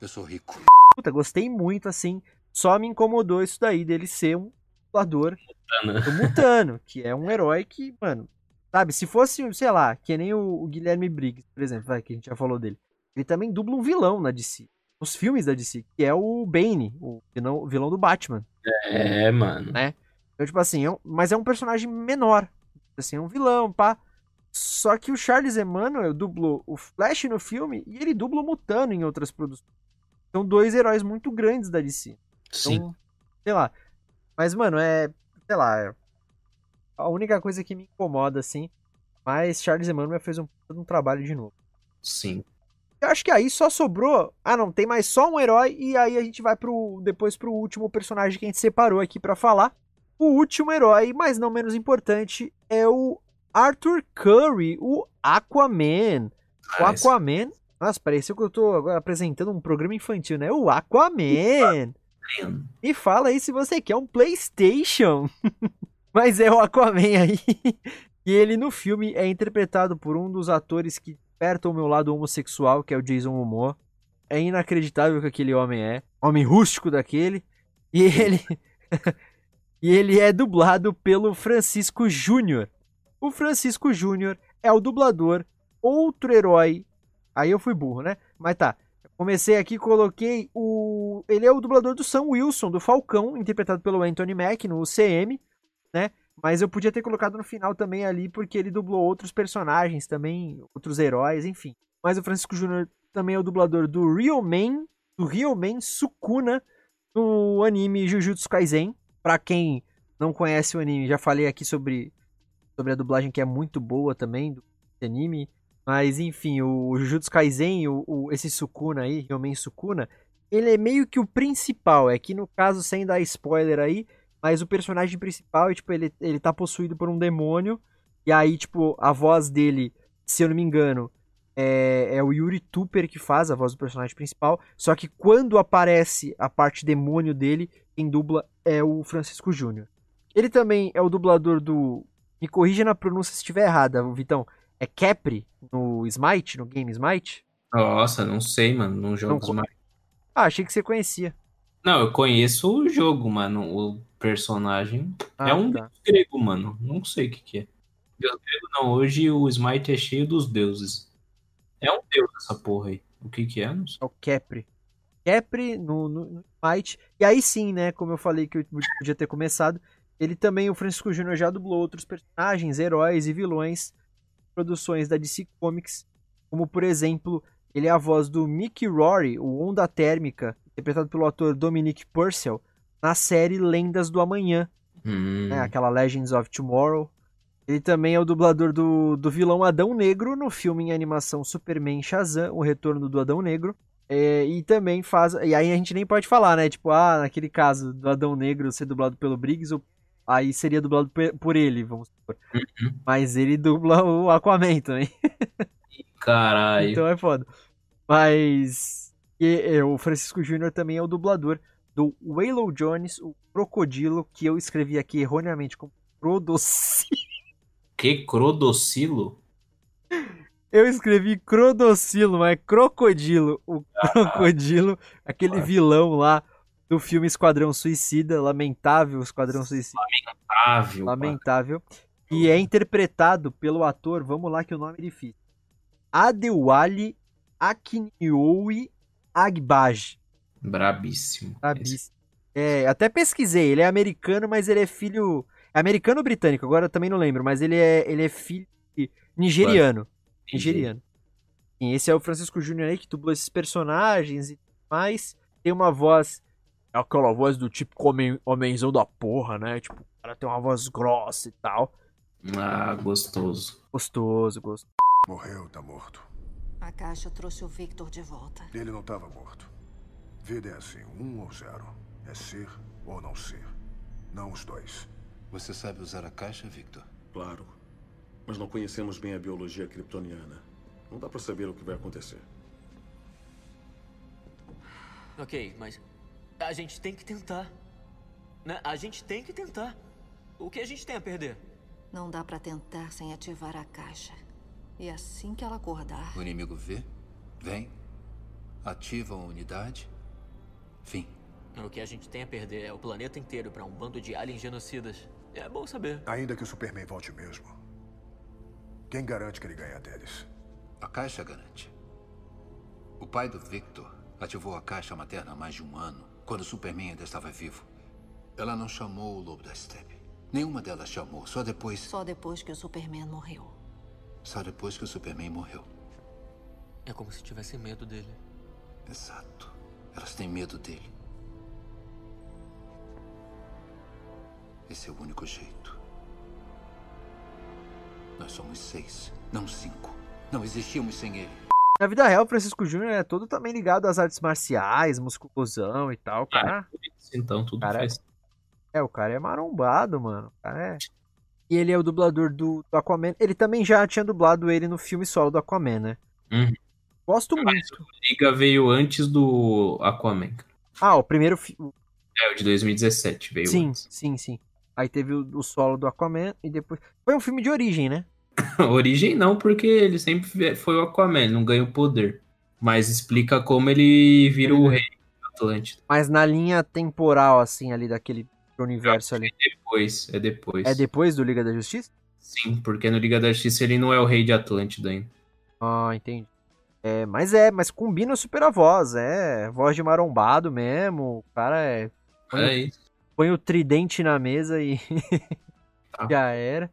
Eu sou rico. Puta, gostei muito, assim. Só me incomodou isso daí dele ser um dublador do Mutano, que é um herói que, mano, sabe, se fosse, sei lá, que nem o, o Guilherme Briggs, por exemplo, vai, que a gente já falou dele. Ele também dubla um vilão na DC. Nos filmes da DC, que é o Bane, o vilão, o vilão do Batman. É, mano. Né? Então, tipo assim, é um- mas é um personagem menor. Assim, é um vilão, pá. Só que o Charles Emmanuel dublou o Flash no filme e ele dubla o Mutano em outras produções. São dois heróis muito grandes da DC. Sim. Então, sei lá. Mas, mano, é. Sei lá. é A única coisa que me incomoda, assim. Mas Charles Emmanuel fez um, um trabalho de novo. Sim. Eu acho que aí só sobrou. Ah, não, tem mais só um herói. E aí a gente vai pro. Depois pro último personagem que a gente separou aqui pra falar. O último herói, mas não menos importante, é o Arthur Curry, o Aquaman. O Mas- Aquaman. Nossa, pareceu que eu tô agora apresentando um programa infantil, né? O Aquaman. Me fala aí se você quer um PlayStation. Mas é o Aquaman aí. E ele no filme é interpretado por um dos atores que desperta o meu lado homossexual, que é o Jason Momoa. É inacreditável que aquele homem é. Homem rústico daquele. E ele. e ele é dublado pelo Francisco Júnior. O Francisco Júnior é o dublador, outro herói. Aí eu fui burro, né? Mas tá. Comecei aqui, coloquei o. Ele é o dublador do Sam Wilson, do Falcão, interpretado pelo Anthony Mack no CM, né? Mas eu podia ter colocado no final também ali, porque ele dublou outros personagens também, outros heróis, enfim. Mas o Francisco Júnior também é o dublador do Real Man, do Real Man Sukuna, no anime Jujutsu Kaisen. Pra quem não conhece o anime, já falei aqui sobre, sobre a dublagem que é muito boa também do anime. Mas enfim, o Jujutsu Kaisen, o, o- esse Sukuna aí, Ryomen Sukuna, ele é meio que o principal. É que no caso, sem dar spoiler aí, mas o personagem principal, é, tipo, ele, ele tá possuído por um demônio. E aí, tipo, a voz dele, se eu não me engano, é, é o Yuri Tupper que faz a voz do personagem principal. Só que quando aparece a parte demônio dele, quem dubla é o Francisco Júnior. Ele também é o dublador do. Me corrija na pronúncia se estiver errada, Vitão. É Capri no Smite, no game Smite? Nossa, não sei, mano. Não jogo co- mais. Ah, achei que você conhecia. Não, eu conheço o jogo, mano. O personagem Ah, é um tá. deus grego, mano. Não sei o que que é. Deus grego não. Hoje o Smite é cheio dos deuses. É um deus essa porra aí. O que que é? Não sei. É o Capri. Capri no, no, no Smite. E aí sim, né? Como eu falei que eu podia ter começado. Ele também, o Francisco Júnior, já dublou outros personagens, heróis e vilões em produções da DC Comics. Como, por exemplo, ele é a voz do Mickey Rory, o Onda Térmica, interpretado pelo ator Dominic Purcell, na série Lendas do Amanhã, Hum, né, aquela Legends of Tomorrow. Ele também é o dublador do, do vilão Adão Negro no filme em animação Superman Shazam, O Retorno do Adão Negro. É, e também faz. E aí a gente nem pode falar, né? Tipo, ah, naquele caso do Adão Negro ser dublado pelo Briggs, o- aí seria dublado por ele, vamos supor. Uhum. Mas ele dubla o Aquaman também. Caralho. Então é foda. Mas. e- e o Francisco Júnior também é o dublador do Waylon Jones, o Crocodilo, que eu escrevi aqui erroneamente como Crodocilo. Que crodocilo? Eu escrevi Crodocilo, mas é Crocodilo. O Crocodilo, aquele vilão lá do filme Esquadrão Suicida, lamentável Esquadrão Suicida, Ávio. lamentável. E é interpretado pelo ator, vamos lá que o nome é difícil. Adewale Akinioui Agbaj. Brabíssimo. Brabíssimo. É, até pesquisei, ele é americano, mas ele é filho. É americano ou britânico? Agora eu também não lembro, mas ele é, ele é filho nigeriano. Nigeriano. Sim, esse é o Francisco Júnior aí que dublou esses personagens e mais. Tem uma voz. É aquela voz do tipo homem, homenzão da porra, né? Tipo, o cara tem uma voz grossa e tal. Ah, gostoso. Gostoso, gostoso. Morreu, tá morto. A caixa trouxe o Victor de volta. Ele não estava morto. Vida é assim, um ou zero. É ser ou não ser. Não os dois. Você sabe usar a caixa, Victor? Claro. Mas não conhecemos bem a biologia kryptoniana. Não dá pra saber o que vai acontecer. Ok, mas a gente tem que tentar. Né? A gente tem que tentar. O que a gente tem a perder? Não dá pra tentar sem ativar a caixa. E assim que ela acordar, O inimigo vê, vem, ativa a unidade, fim. O que a gente tem a perder é o planeta inteiro pra um bando de aliens genocidas. É bom saber. Ainda que o Superman volte mesmo. Quem garante que ele ganha deles? A caixa garante. O pai do Victor ativou a caixa materna há mais de um ano, quando o Superman ainda estava vivo. Ela não chamou o Lobo da Steppe. Nenhuma delas chamou, só depois. só depois que o Superman morreu. Só depois que o Superman morreu. É como se tivesse medo dele. Exato. Elas têm medo dele. Esse é o único jeito. Nós somos seis, não cinco. Não existíamos sem ele. Na vida real, o Francisco Júnior é todo também ligado às artes marciais, musculosão e tal, cara. Então tudo Cara, faz. É, o cara é marombado, mano. O cara é. E ele é o dublador do, do Aquaman. Ele também já tinha dublado ele no filme solo do Aquaman, né? Uhum. Gosto muito. Liga veio antes do Aquaman. Ah, o primeiro filme. É, o de 2017 veio Sim, antes. sim, sim. Aí teve o, o solo do Aquaman e depois. Foi um filme de origem, né? Origem não, porque ele sempre foi o Aquaman, ele não ganha o poder. Mas explica como ele vira o Ele- rei do Atlântida. Mas na linha temporal, assim, ali daquele universo ali. Depois, é depois. É depois do Liga da Justiça? Sim, porque no Liga da Justiça ele não é o rei de Atlântida ainda. Ah, entendi. É, mas é, mas combina super a voz, é. Voz de marombado mesmo. O cara é. Põe, É isso. põe o tridente na mesa e Tá. já era.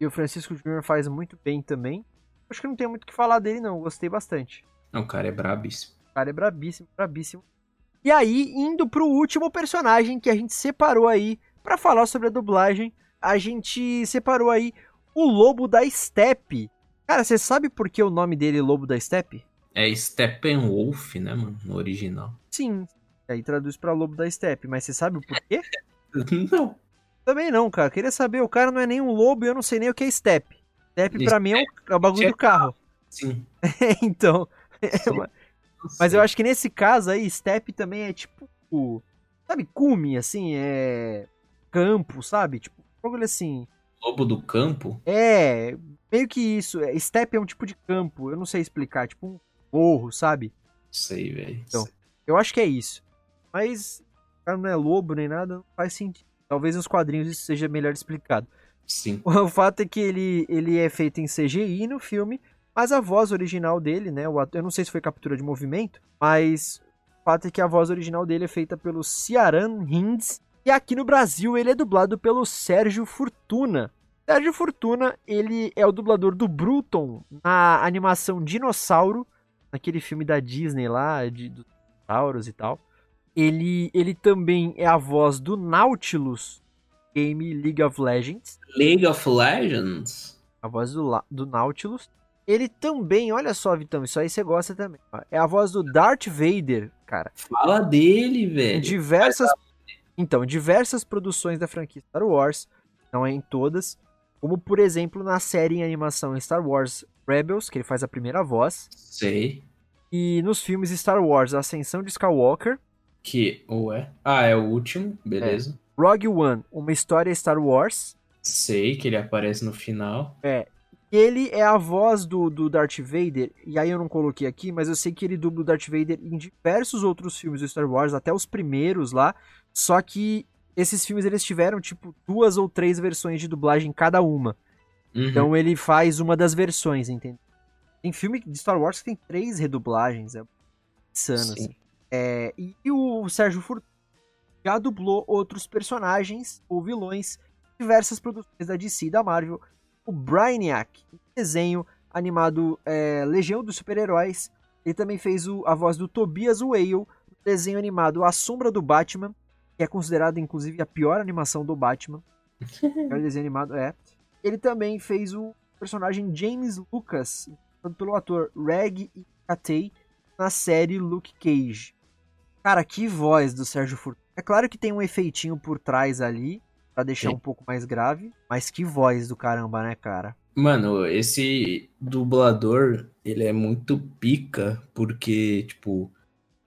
E o Francisco Júnior faz muito bem também. Acho que não tem muito o que falar dele, não. Gostei bastante. Não, o cara é brabíssimo. O cara é brabíssimo, brabíssimo. E aí, indo pro último personagem que a gente separou aí pra falar sobre a dublagem, a gente separou aí o Lobo da Steppe. Cara, você sabe por que o nome dele é Lobo da Steppe? É Steppenwolf, né, mano? No original. Sim. Aí traduz pra Lobo da Steppe, mas você sabe o porquê? Não. Também não, cara. Queria saber, o cara não é nem um lobo e eu não sei nem o que é Steppe. Steppe pra mim é o, é o bagulho do carro. Sim. então. Sim. Mas eu acho que nesse caso aí, Steppe também é tipo. Sabe, cume, assim, é. Campo, sabe? Tipo, bagulho assim. Lobo do campo? É. Meio que isso. É, Steppe é um tipo de campo. Eu não sei explicar. Tipo um morro, sabe? Sei, velho. Então. Eu acho que é isso. Mas. O cara não é lobo nem nada, não faz sentido. Talvez nos quadrinhos isso seja melhor explicado. Sim. O fato é que ele, ele é feito em CGI no filme, mas a voz original dele, né? o ator- eu não sei se foi captura de movimento, mas o fato é que a voz original dele é feita pelo Ciaran Hinds. E aqui no Brasil ele é dublado pelo Sérgio Fortuna. Sérgio Fortuna, ele é o dublador do Bruton na animação Dinossauro, naquele filme da Disney lá, de dos dinossauros e tal. Ele, ele também é a voz do Nautilus, game League of Legends League of Legends? a voz do, do Nautilus. Ele também, olha só, Vitão, isso aí você gosta também. ó, É a voz do Darth Vader, cara. Fala dele, Em velho. diversas. Então, diversas produções da franquia Star Wars, não é em todas. Como, por exemplo, na série em animação Star Wars Rebels, que ele faz a primeira voz. Sei. E nos filmes Star Wars Ascensão de Skywalker, Que, ou é? Ah, é o último, beleza. Rogue One, Uma História Star Wars. Sei que ele aparece no final. Ele é a voz do, do Darth Vader, e aí eu não coloquei aqui, mas eu sei que ele dubla o Darth Vader em diversos outros filmes do Star Wars, até os primeiros lá. Só que esses filmes eles tiveram, tipo, duas ou três versões de dublagem cada uma. Uhum. Então ele faz uma das versões, entende? Tem filme de Star Wars que tem três redublagens, é insano, Sim. assim. É, e o Sérgio Fortuna já dublou outros personagens ou vilões em diversas produções da DC e da Marvel. O Brainiac, desenho animado é, Legião dos Super-Heróis. Ele também fez o, a voz do Tobias Whale, desenho animado A Sombra do Batman, que é considerado inclusive a pior animação do Batman. pior desenho animado, é. Ele também fez o personagem James Lucas, pelo ator Reg Katei, na série Luke Cage. Cara, que voz do Sérgio Fortuna. É claro que tem um efeitinho por trás ali, para deixar Sim. um pouco mais grave, mas que voz do caramba, né, cara? Mano, esse dublador, ele é muito pica, porque, tipo,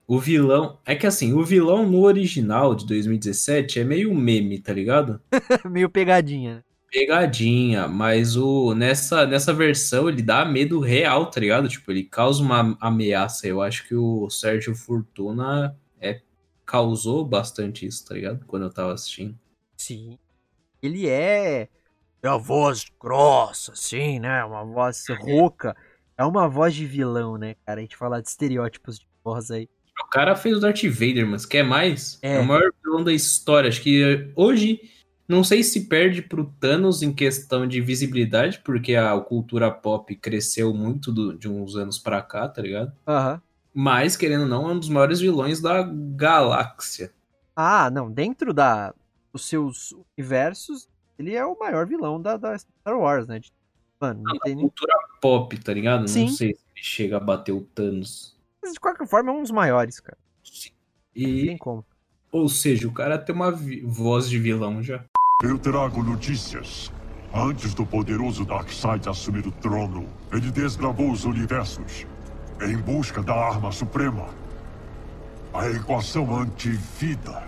o vilão. É que assim, o vilão no original de 2017 é meio meme, tá ligado? Meio pegadinha. né? Pegadinha, mas o nessa, nessa versão ele dá medo real, tá ligado? Tipo, ele causa uma ameaça. Eu acho que o Sérgio Fortuna causou bastante isso, tá ligado? Quando eu tava assistindo. Sim. Ele é. É uma voz grossa, assim, né? Uma voz rouca. É uma voz de vilão, né, cara? A gente fala de estereótipos de voz aí. O cara fez o Darth Vader, mas quer mais? É. É. o maior vilão da história. Acho que eh, hoje, não sei se perde pro Thanos em questão de visibilidade, porque a cultura pop cresceu muito do- de uns anos pra cá, tá ligado? Aham. Mas, querendo ou não, é um dos maiores vilões da galáxia. Ah, não. Dentro da, dos seus universos, ele é o maior vilão da, da Star Wars, né? De- Mano, não tem nem. Cultura pop, tá ligado? Sim. Não sei se ele chega a bater o Thanos. Mas de qualquer forma, é um dos maiores, cara. Não E, tem como. ou seja, o cara tem uma vi- voz de vilão já. Eu trago notícias. Antes do poderoso Darkseid assumir o trono, ele desbravou os universos em busca da arma suprema. A equação antivida.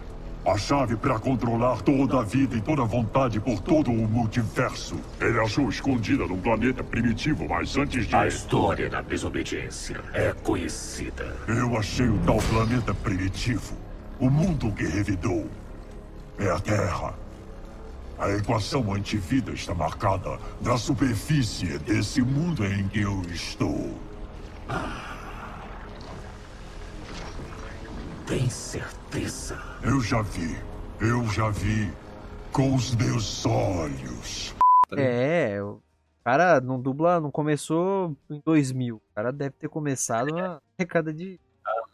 A chave para controlar toda a vida e toda a vontade por todo o multiverso. Ele achou escondida num planeta primitivo, mas antes de. A história da desobediência é conhecida. Eu achei o tal planeta primitivo. O mundo que revidou. É a Terra. A equação antivida está marcada na superfície desse mundo em que eu estou. Tem certeza? Eu já vi. Eu já vi. Com os meus olhos. É, o cara não dubla, não começou em 2000. O cara deve ter começado na década de,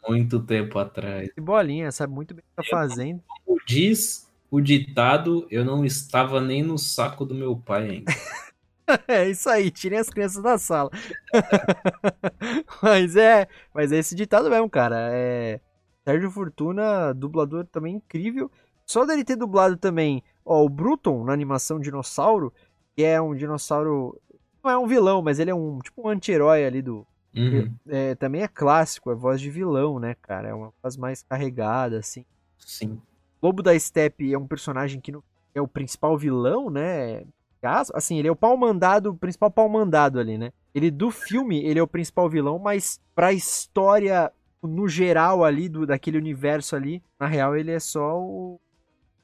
Muito tempo atrás. de bolinha, sabe muito bem o que tá fazendo. Como diz o ditado, eu não estava nem no saco do meu pai ainda. É isso aí, tirem as crianças da sala. mas é, mas é esse ditado mesmo, cara. É Sérgio Fortuna, dublador também incrível. Só dele ter dublado também, ó, o Bruton na animação Dinossauro, que é um dinossauro, não é um vilão, mas ele é um tipo um anti-herói ali do, Uhum, é, também é clássico, é voz de vilão, né, cara? É uma voz mais carregada, assim. sim. Lobo da Steppe é um personagem que no- é o principal vilão, né? Caso- Assim, ele é o pau mandado, o principal pau mandado ali, né? Ele do filme, ele é o principal vilão, mas pra história no geral ali do daquele universo ali, na real ele é só o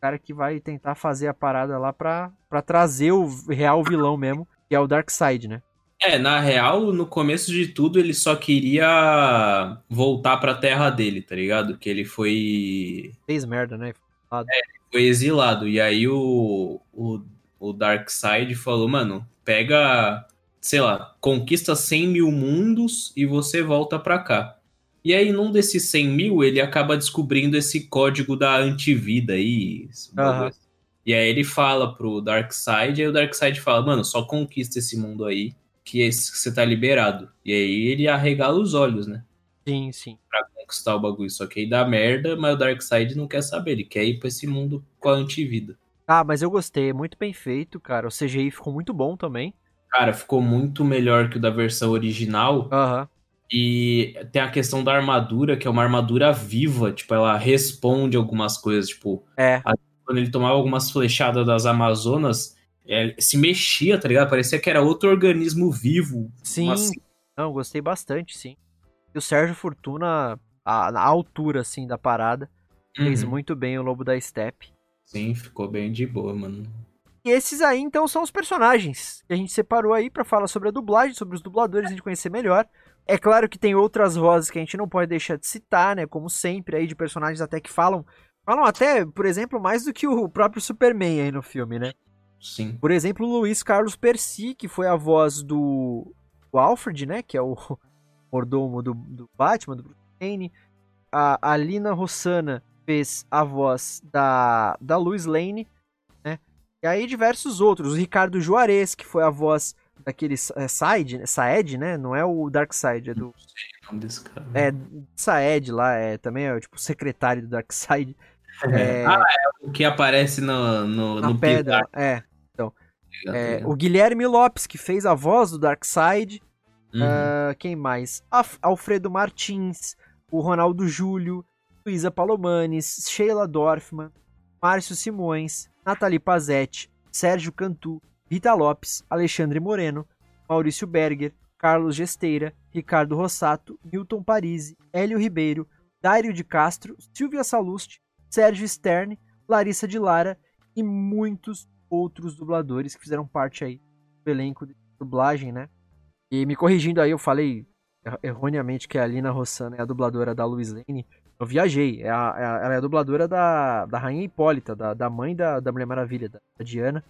cara que vai tentar fazer a parada lá pra, pra trazer o real vilão mesmo, que é o Darkseid, né? É, na real, no começo de tudo, ele só queria voltar pra terra dele, tá ligado? Que ele foi, Fez merda, né? foi exilado. E aí o, o, o Darkseid falou, mano, pega, sei lá, conquista 100 mil mundos e você volta pra cá. E aí, num desses 100 mil, ele acaba descobrindo esse código da antivida aí. assim. E aí ele fala pro Darkseid, aí o Darkseid fala, mano, só conquista esse mundo aí, que você tá liberado. E aí ele arregala os olhos, né? Sim, sim. Pra conquistar o bagulho. Só que aí dá merda, mas o Darkseid não quer saber, ele quer ir pra esse mundo com a antivida. Ah, mas eu gostei, é muito bem feito, cara. O CGI ficou muito bom também. Cara, ficou muito melhor que o da versão original. Aham. E tem a questão da armadura, que é uma armadura viva. Tipo, ela responde algumas coisas. Tipo, É. quando ele tomava algumas flechadas das Amazonas, é, se mexia, tá ligado? Parecia que era outro organismo vivo. Sim. Mas, Não, gostei bastante, sim. E o Sérgio Fortuna, a, na altura, assim, da parada, fez uhum. muito bem o Lobo da Steppe. Sim, ficou bem de boa, mano. E esses aí, então, são os personagens que a gente separou aí pra falar sobre a dublagem, sobre os dubladores, a gente conhecer melhor. É claro que tem outras vozes que a gente não pode deixar de citar, né? Como sempre, aí de personagens até que falam. Falam até, por exemplo, mais do que o próprio Superman aí no filme, né? Sim. Por exemplo, o Luiz Carlos Percy, que foi a voz do, do Alfred, né? Que é o mordomo do, do Batman, do Bruce Wayne. A, a Lina Rossana fez a voz da, da Lois Lane, né? E aí diversos outros. O Ricardo Juarez, que foi a voz daquele é, Side, né? Saed, né? Não é o Darkseid, é do... Cara. É, Saed lá, é, também é tipo secretário do Darkseid. É, Ah, é o que aparece no, no, na no pedra, é. tá É, ligado? o Guilherme Lopes, que fez a voz do Darkseid. Uhum. Ah, quem mais? Af- Alfredo Martins, o Ronaldo Júlio, Luísa Palomanes, Sheila Dorfman, Márcio Simões, Nathalie Pazetti, Sérgio Cantu, Rita Lopes, Alexandre Moreno, Maurício Berger, Carlos Gesteira, Ricardo Rossato, Milton Parisi, Hélio Ribeiro, Dário de Castro, Silvia Salusti, Sérgio Stern, Larissa de Lara e muitos outros dubladores que fizeram parte aí do elenco de dublagem, né? E me corrigindo aí, eu falei er- erroneamente que a Alina Rossana é a dubladora da Louise Lane. Eu viajei, é a- é a- ela é a dubladora da, da Rainha Hipólita, da, da mãe da, da Mulher Maravilha, da, da Diana.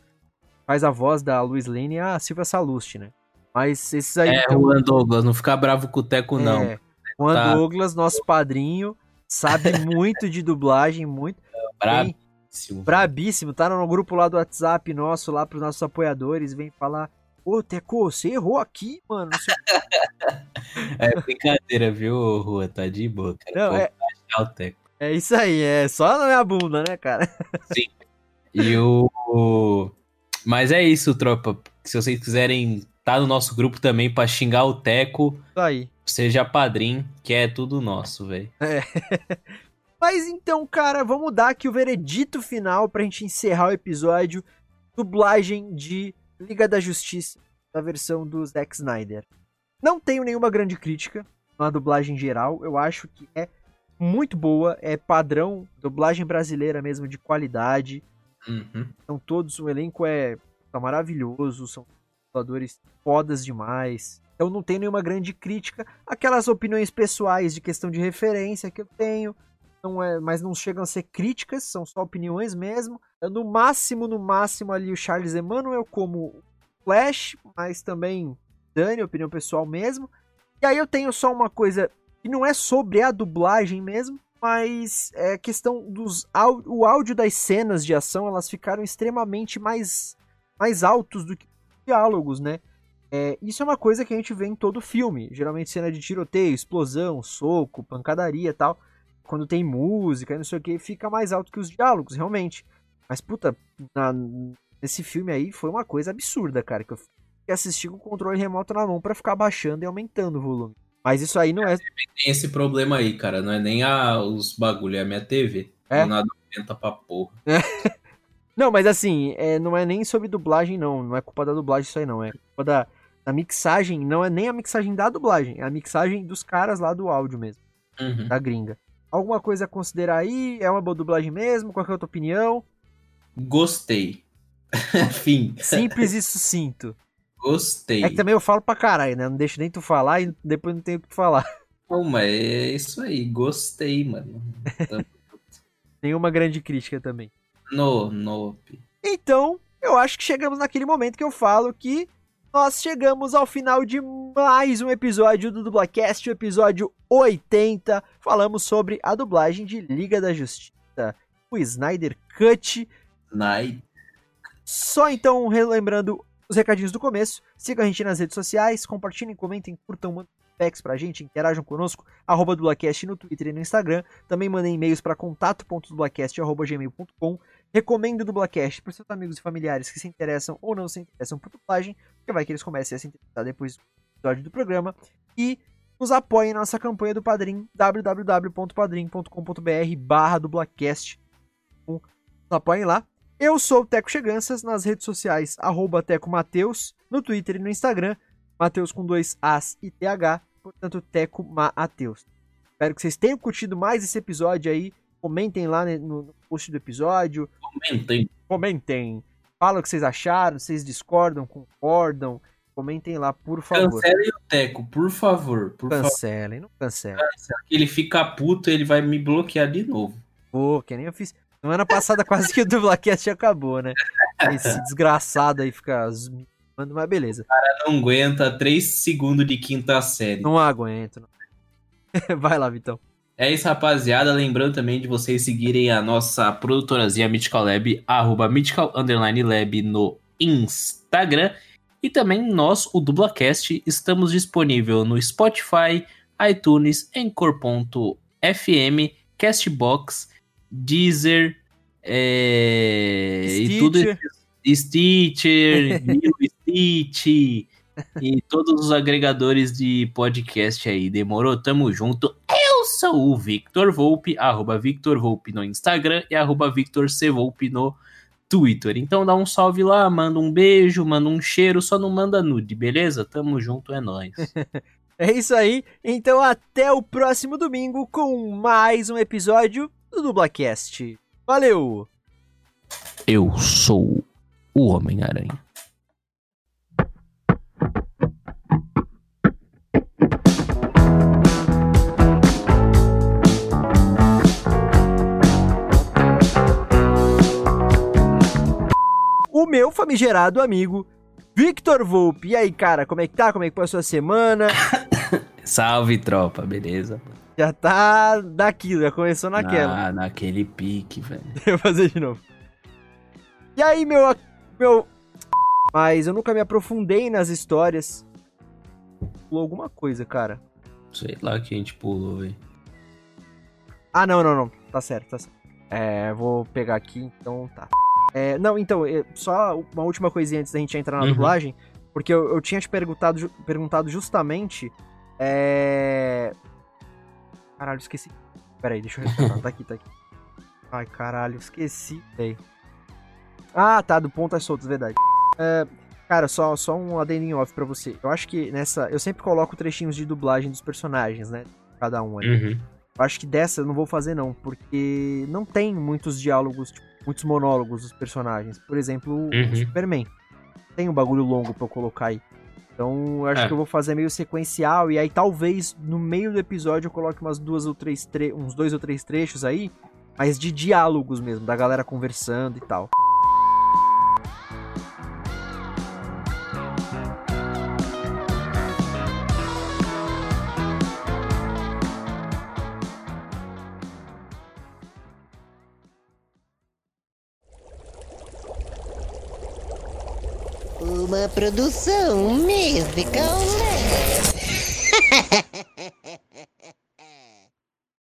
Faz a voz da Louise Lane a Silvia Salusti, né? Mas esses aí. É, então, Juan Douglas, não fica bravo com o Teco, não. é, Juan Tá. Douglas, nosso padrinho, sabe muito de dublagem, muito. Vem Brabíssimo. brabíssimo, tá no grupo lá do WhatsApp nosso, lá pros nossos apoiadores, vem falar. Ô, Teco, você errou aqui, mano. sei É brincadeira, viu, Rua? Tá de boa, cara. Não, Pô, é- o Teco. É isso aí, é só na minha bunda, né, cara? E o. Mas é isso, tropa. Se vocês quiserem tá no nosso grupo também pra xingar o Teco, Isso aí. seja padrinho, que é tudo nosso, velho. Mas então, cara, vamos dar aqui o veredito final pra gente encerrar o episódio. Dublagem de Liga da Justiça, da versão do Zack Snyder. Não tenho nenhuma grande crítica na dublagem geral. Eu acho que é muito boa, é padrão, dublagem brasileira mesmo, de qualidade. Uhum. São todos, o elenco é tá maravilhoso, são dubladores fodas demais. Então não tem nenhuma grande crítica. Aquelas opiniões pessoais de questão de referência que eu tenho, não é, mas não chegam a ser críticas, são só opiniões mesmo. No máximo, no máximo ali o Charles Emmanuel como Flash, mas também Dani, opinião pessoal mesmo. E aí eu tenho só uma coisa que não é sobre a dublagem mesmo, mas é questão dos o áudio das cenas de ação, elas ficaram extremamente mais mais altos do que os diálogos, né? É, isso é uma coisa que a gente vê em todo filme, geralmente cena de tiroteio, explosão, soco, pancadaria tal. Quando tem música não sei o que, fica mais alto que os diálogos, realmente. Mas, puta, na- nesse filme aí foi uma coisa absurda, cara. Que eu assistindo com o controle remoto na mão pra ficar baixando e aumentando o volume. Mas isso aí não é. Tem esse problema aí, cara. Não é nem a, os bagulho, é a minha TV. É? Do nada aumenta pra porra. Não, mas assim, é, não é nem sobre dublagem, não. Não é culpa da dublagem isso aí, não. É culpa da, da mixagem. Não é nem a mixagem da dublagem, é a mixagem dos caras lá do áudio mesmo, Uhum. da gringa. Alguma coisa a considerar aí? É uma boa dublagem mesmo? Qual é a tua opinião? Gostei. Fim. Simples e sucinto. Gostei. É que também eu falo pra caralho, né? Não deixo nem tu falar e depois não tenho o que falar. Pô, mas é isso aí. Gostei, mano. Nenhuma grande crítica também. No, no. Então, eu acho que chegamos naquele momento que eu falo que nós chegamos ao final de mais um episódio do Dublacast, o episódio 80. Falamos sobre a dublagem de Liga da Justiça, o Snyder Cut. Night. Só então, relembrando os recadinhos do começo, sigam a gente nas redes sociais, compartilhem, comentem, curtam, mandem feedbacks pra gente, interajam conosco, arroba dublacast no Twitter e no Instagram. Também mandem e-mails para contato.dublacast.gmail.com. Recomendo o Dublacast para seus amigos e familiares que se interessam ou não se interessam por dublagem, porque vai que eles comecem a se interessar depois do episódio do programa. E nos apoiem na nossa campanha do Padrim, www.padrim.com.br barra dublacast. Nos apoiem lá. Eu sou o Teco Cheganças, nas redes sociais, arroba Teco Mateus, no Twitter e no Instagram, Mateus com dois As e TH, portanto, Teco Mateus. Espero que vocês tenham curtido mais esse episódio aí. Comentem lá né, no post do episódio. Comentem. Comentem. Falam o que vocês acharam, vocês discordam, concordam. Comentem lá, por favor. Cancelem o Teco, por favor. Por favor. Cancelem, não cancelem. Ele fica puto, ele vai me bloquear de novo. Pô, que nem eu fiz. Semana passada quase que o Dublacast acabou, né? Esse desgraçado aí fica zoando, mas beleza. Não aguenta 3 segundos de quinta série. Não aguento. não. Vai lá, Vitão. É isso, rapaziada. Lembrando também de vocês seguirem a nossa produtorazinha Mythical Lab, arroba Mythical Underline Lab no Instagram. E também nós, o Dublacast, estamos disponível no Spotify, iTunes, Anchor.fm, Castbox, Deezer, é... e tudo Stitcher. New Stitch e todos os agregadores de podcast aí. Demorou? Tamo junto. Eu sou o Victor Volpe, arroba Victor Volpe no Instagram e arroba Victor C. Volpe no Twitter. Então dá um salve lá, manda um beijo, manda um cheiro, só não manda nude, beleza? Tamo junto, é nóis. É isso aí. Então até o próximo domingo com mais um episódio do Dublacast. Valeu! Eu sou o Homem-Aranha. O meu famigerado amigo Victor Volpe. E aí, cara, como é que tá? Como é que foi a sua semana? Salve, tropa, beleza? Já tá daquilo, já começou naquela. Ah, naquele pique, velho. Eu vou fazer de novo. E aí, meu. meu... Mas eu nunca me aprofundei nas histórias. Pulou alguma coisa, cara. Sei lá que a gente pulou, velho. Ah, não, não, não. Tá certo, tá certo. É, vou pegar aqui, então tá. É, não, então, só uma última coisinha antes da gente entrar na Uhum. dublagem. Porque eu, eu tinha te perguntado, perguntado justamente. É. Caralho, esqueci. Pera aí, deixa eu responder. tá aqui, tá aqui. Ai, caralho, esqueci, véi. Ah, tá, do Pontas Soltas, verdade. É, cara, só, só um adendinho off pra você. Eu acho que nessa. Eu sempre coloco trechinhos de dublagem dos personagens, né? Cada um ali. Uhum. Eu acho que dessa eu não vou fazer, não, porque não tem muitos diálogos, tipo, muitos monólogos dos personagens. Por exemplo, o Uhum. Superman. Tem um bagulho longo pra eu colocar aí. Então, eu acho É. que eu vou fazer meio sequencial, e aí talvez no meio do episódio eu coloque umas duas ou três tre uns dois ou três trechos aí, mas de diálogos mesmo, da galera conversando e tal. Produção musical lab.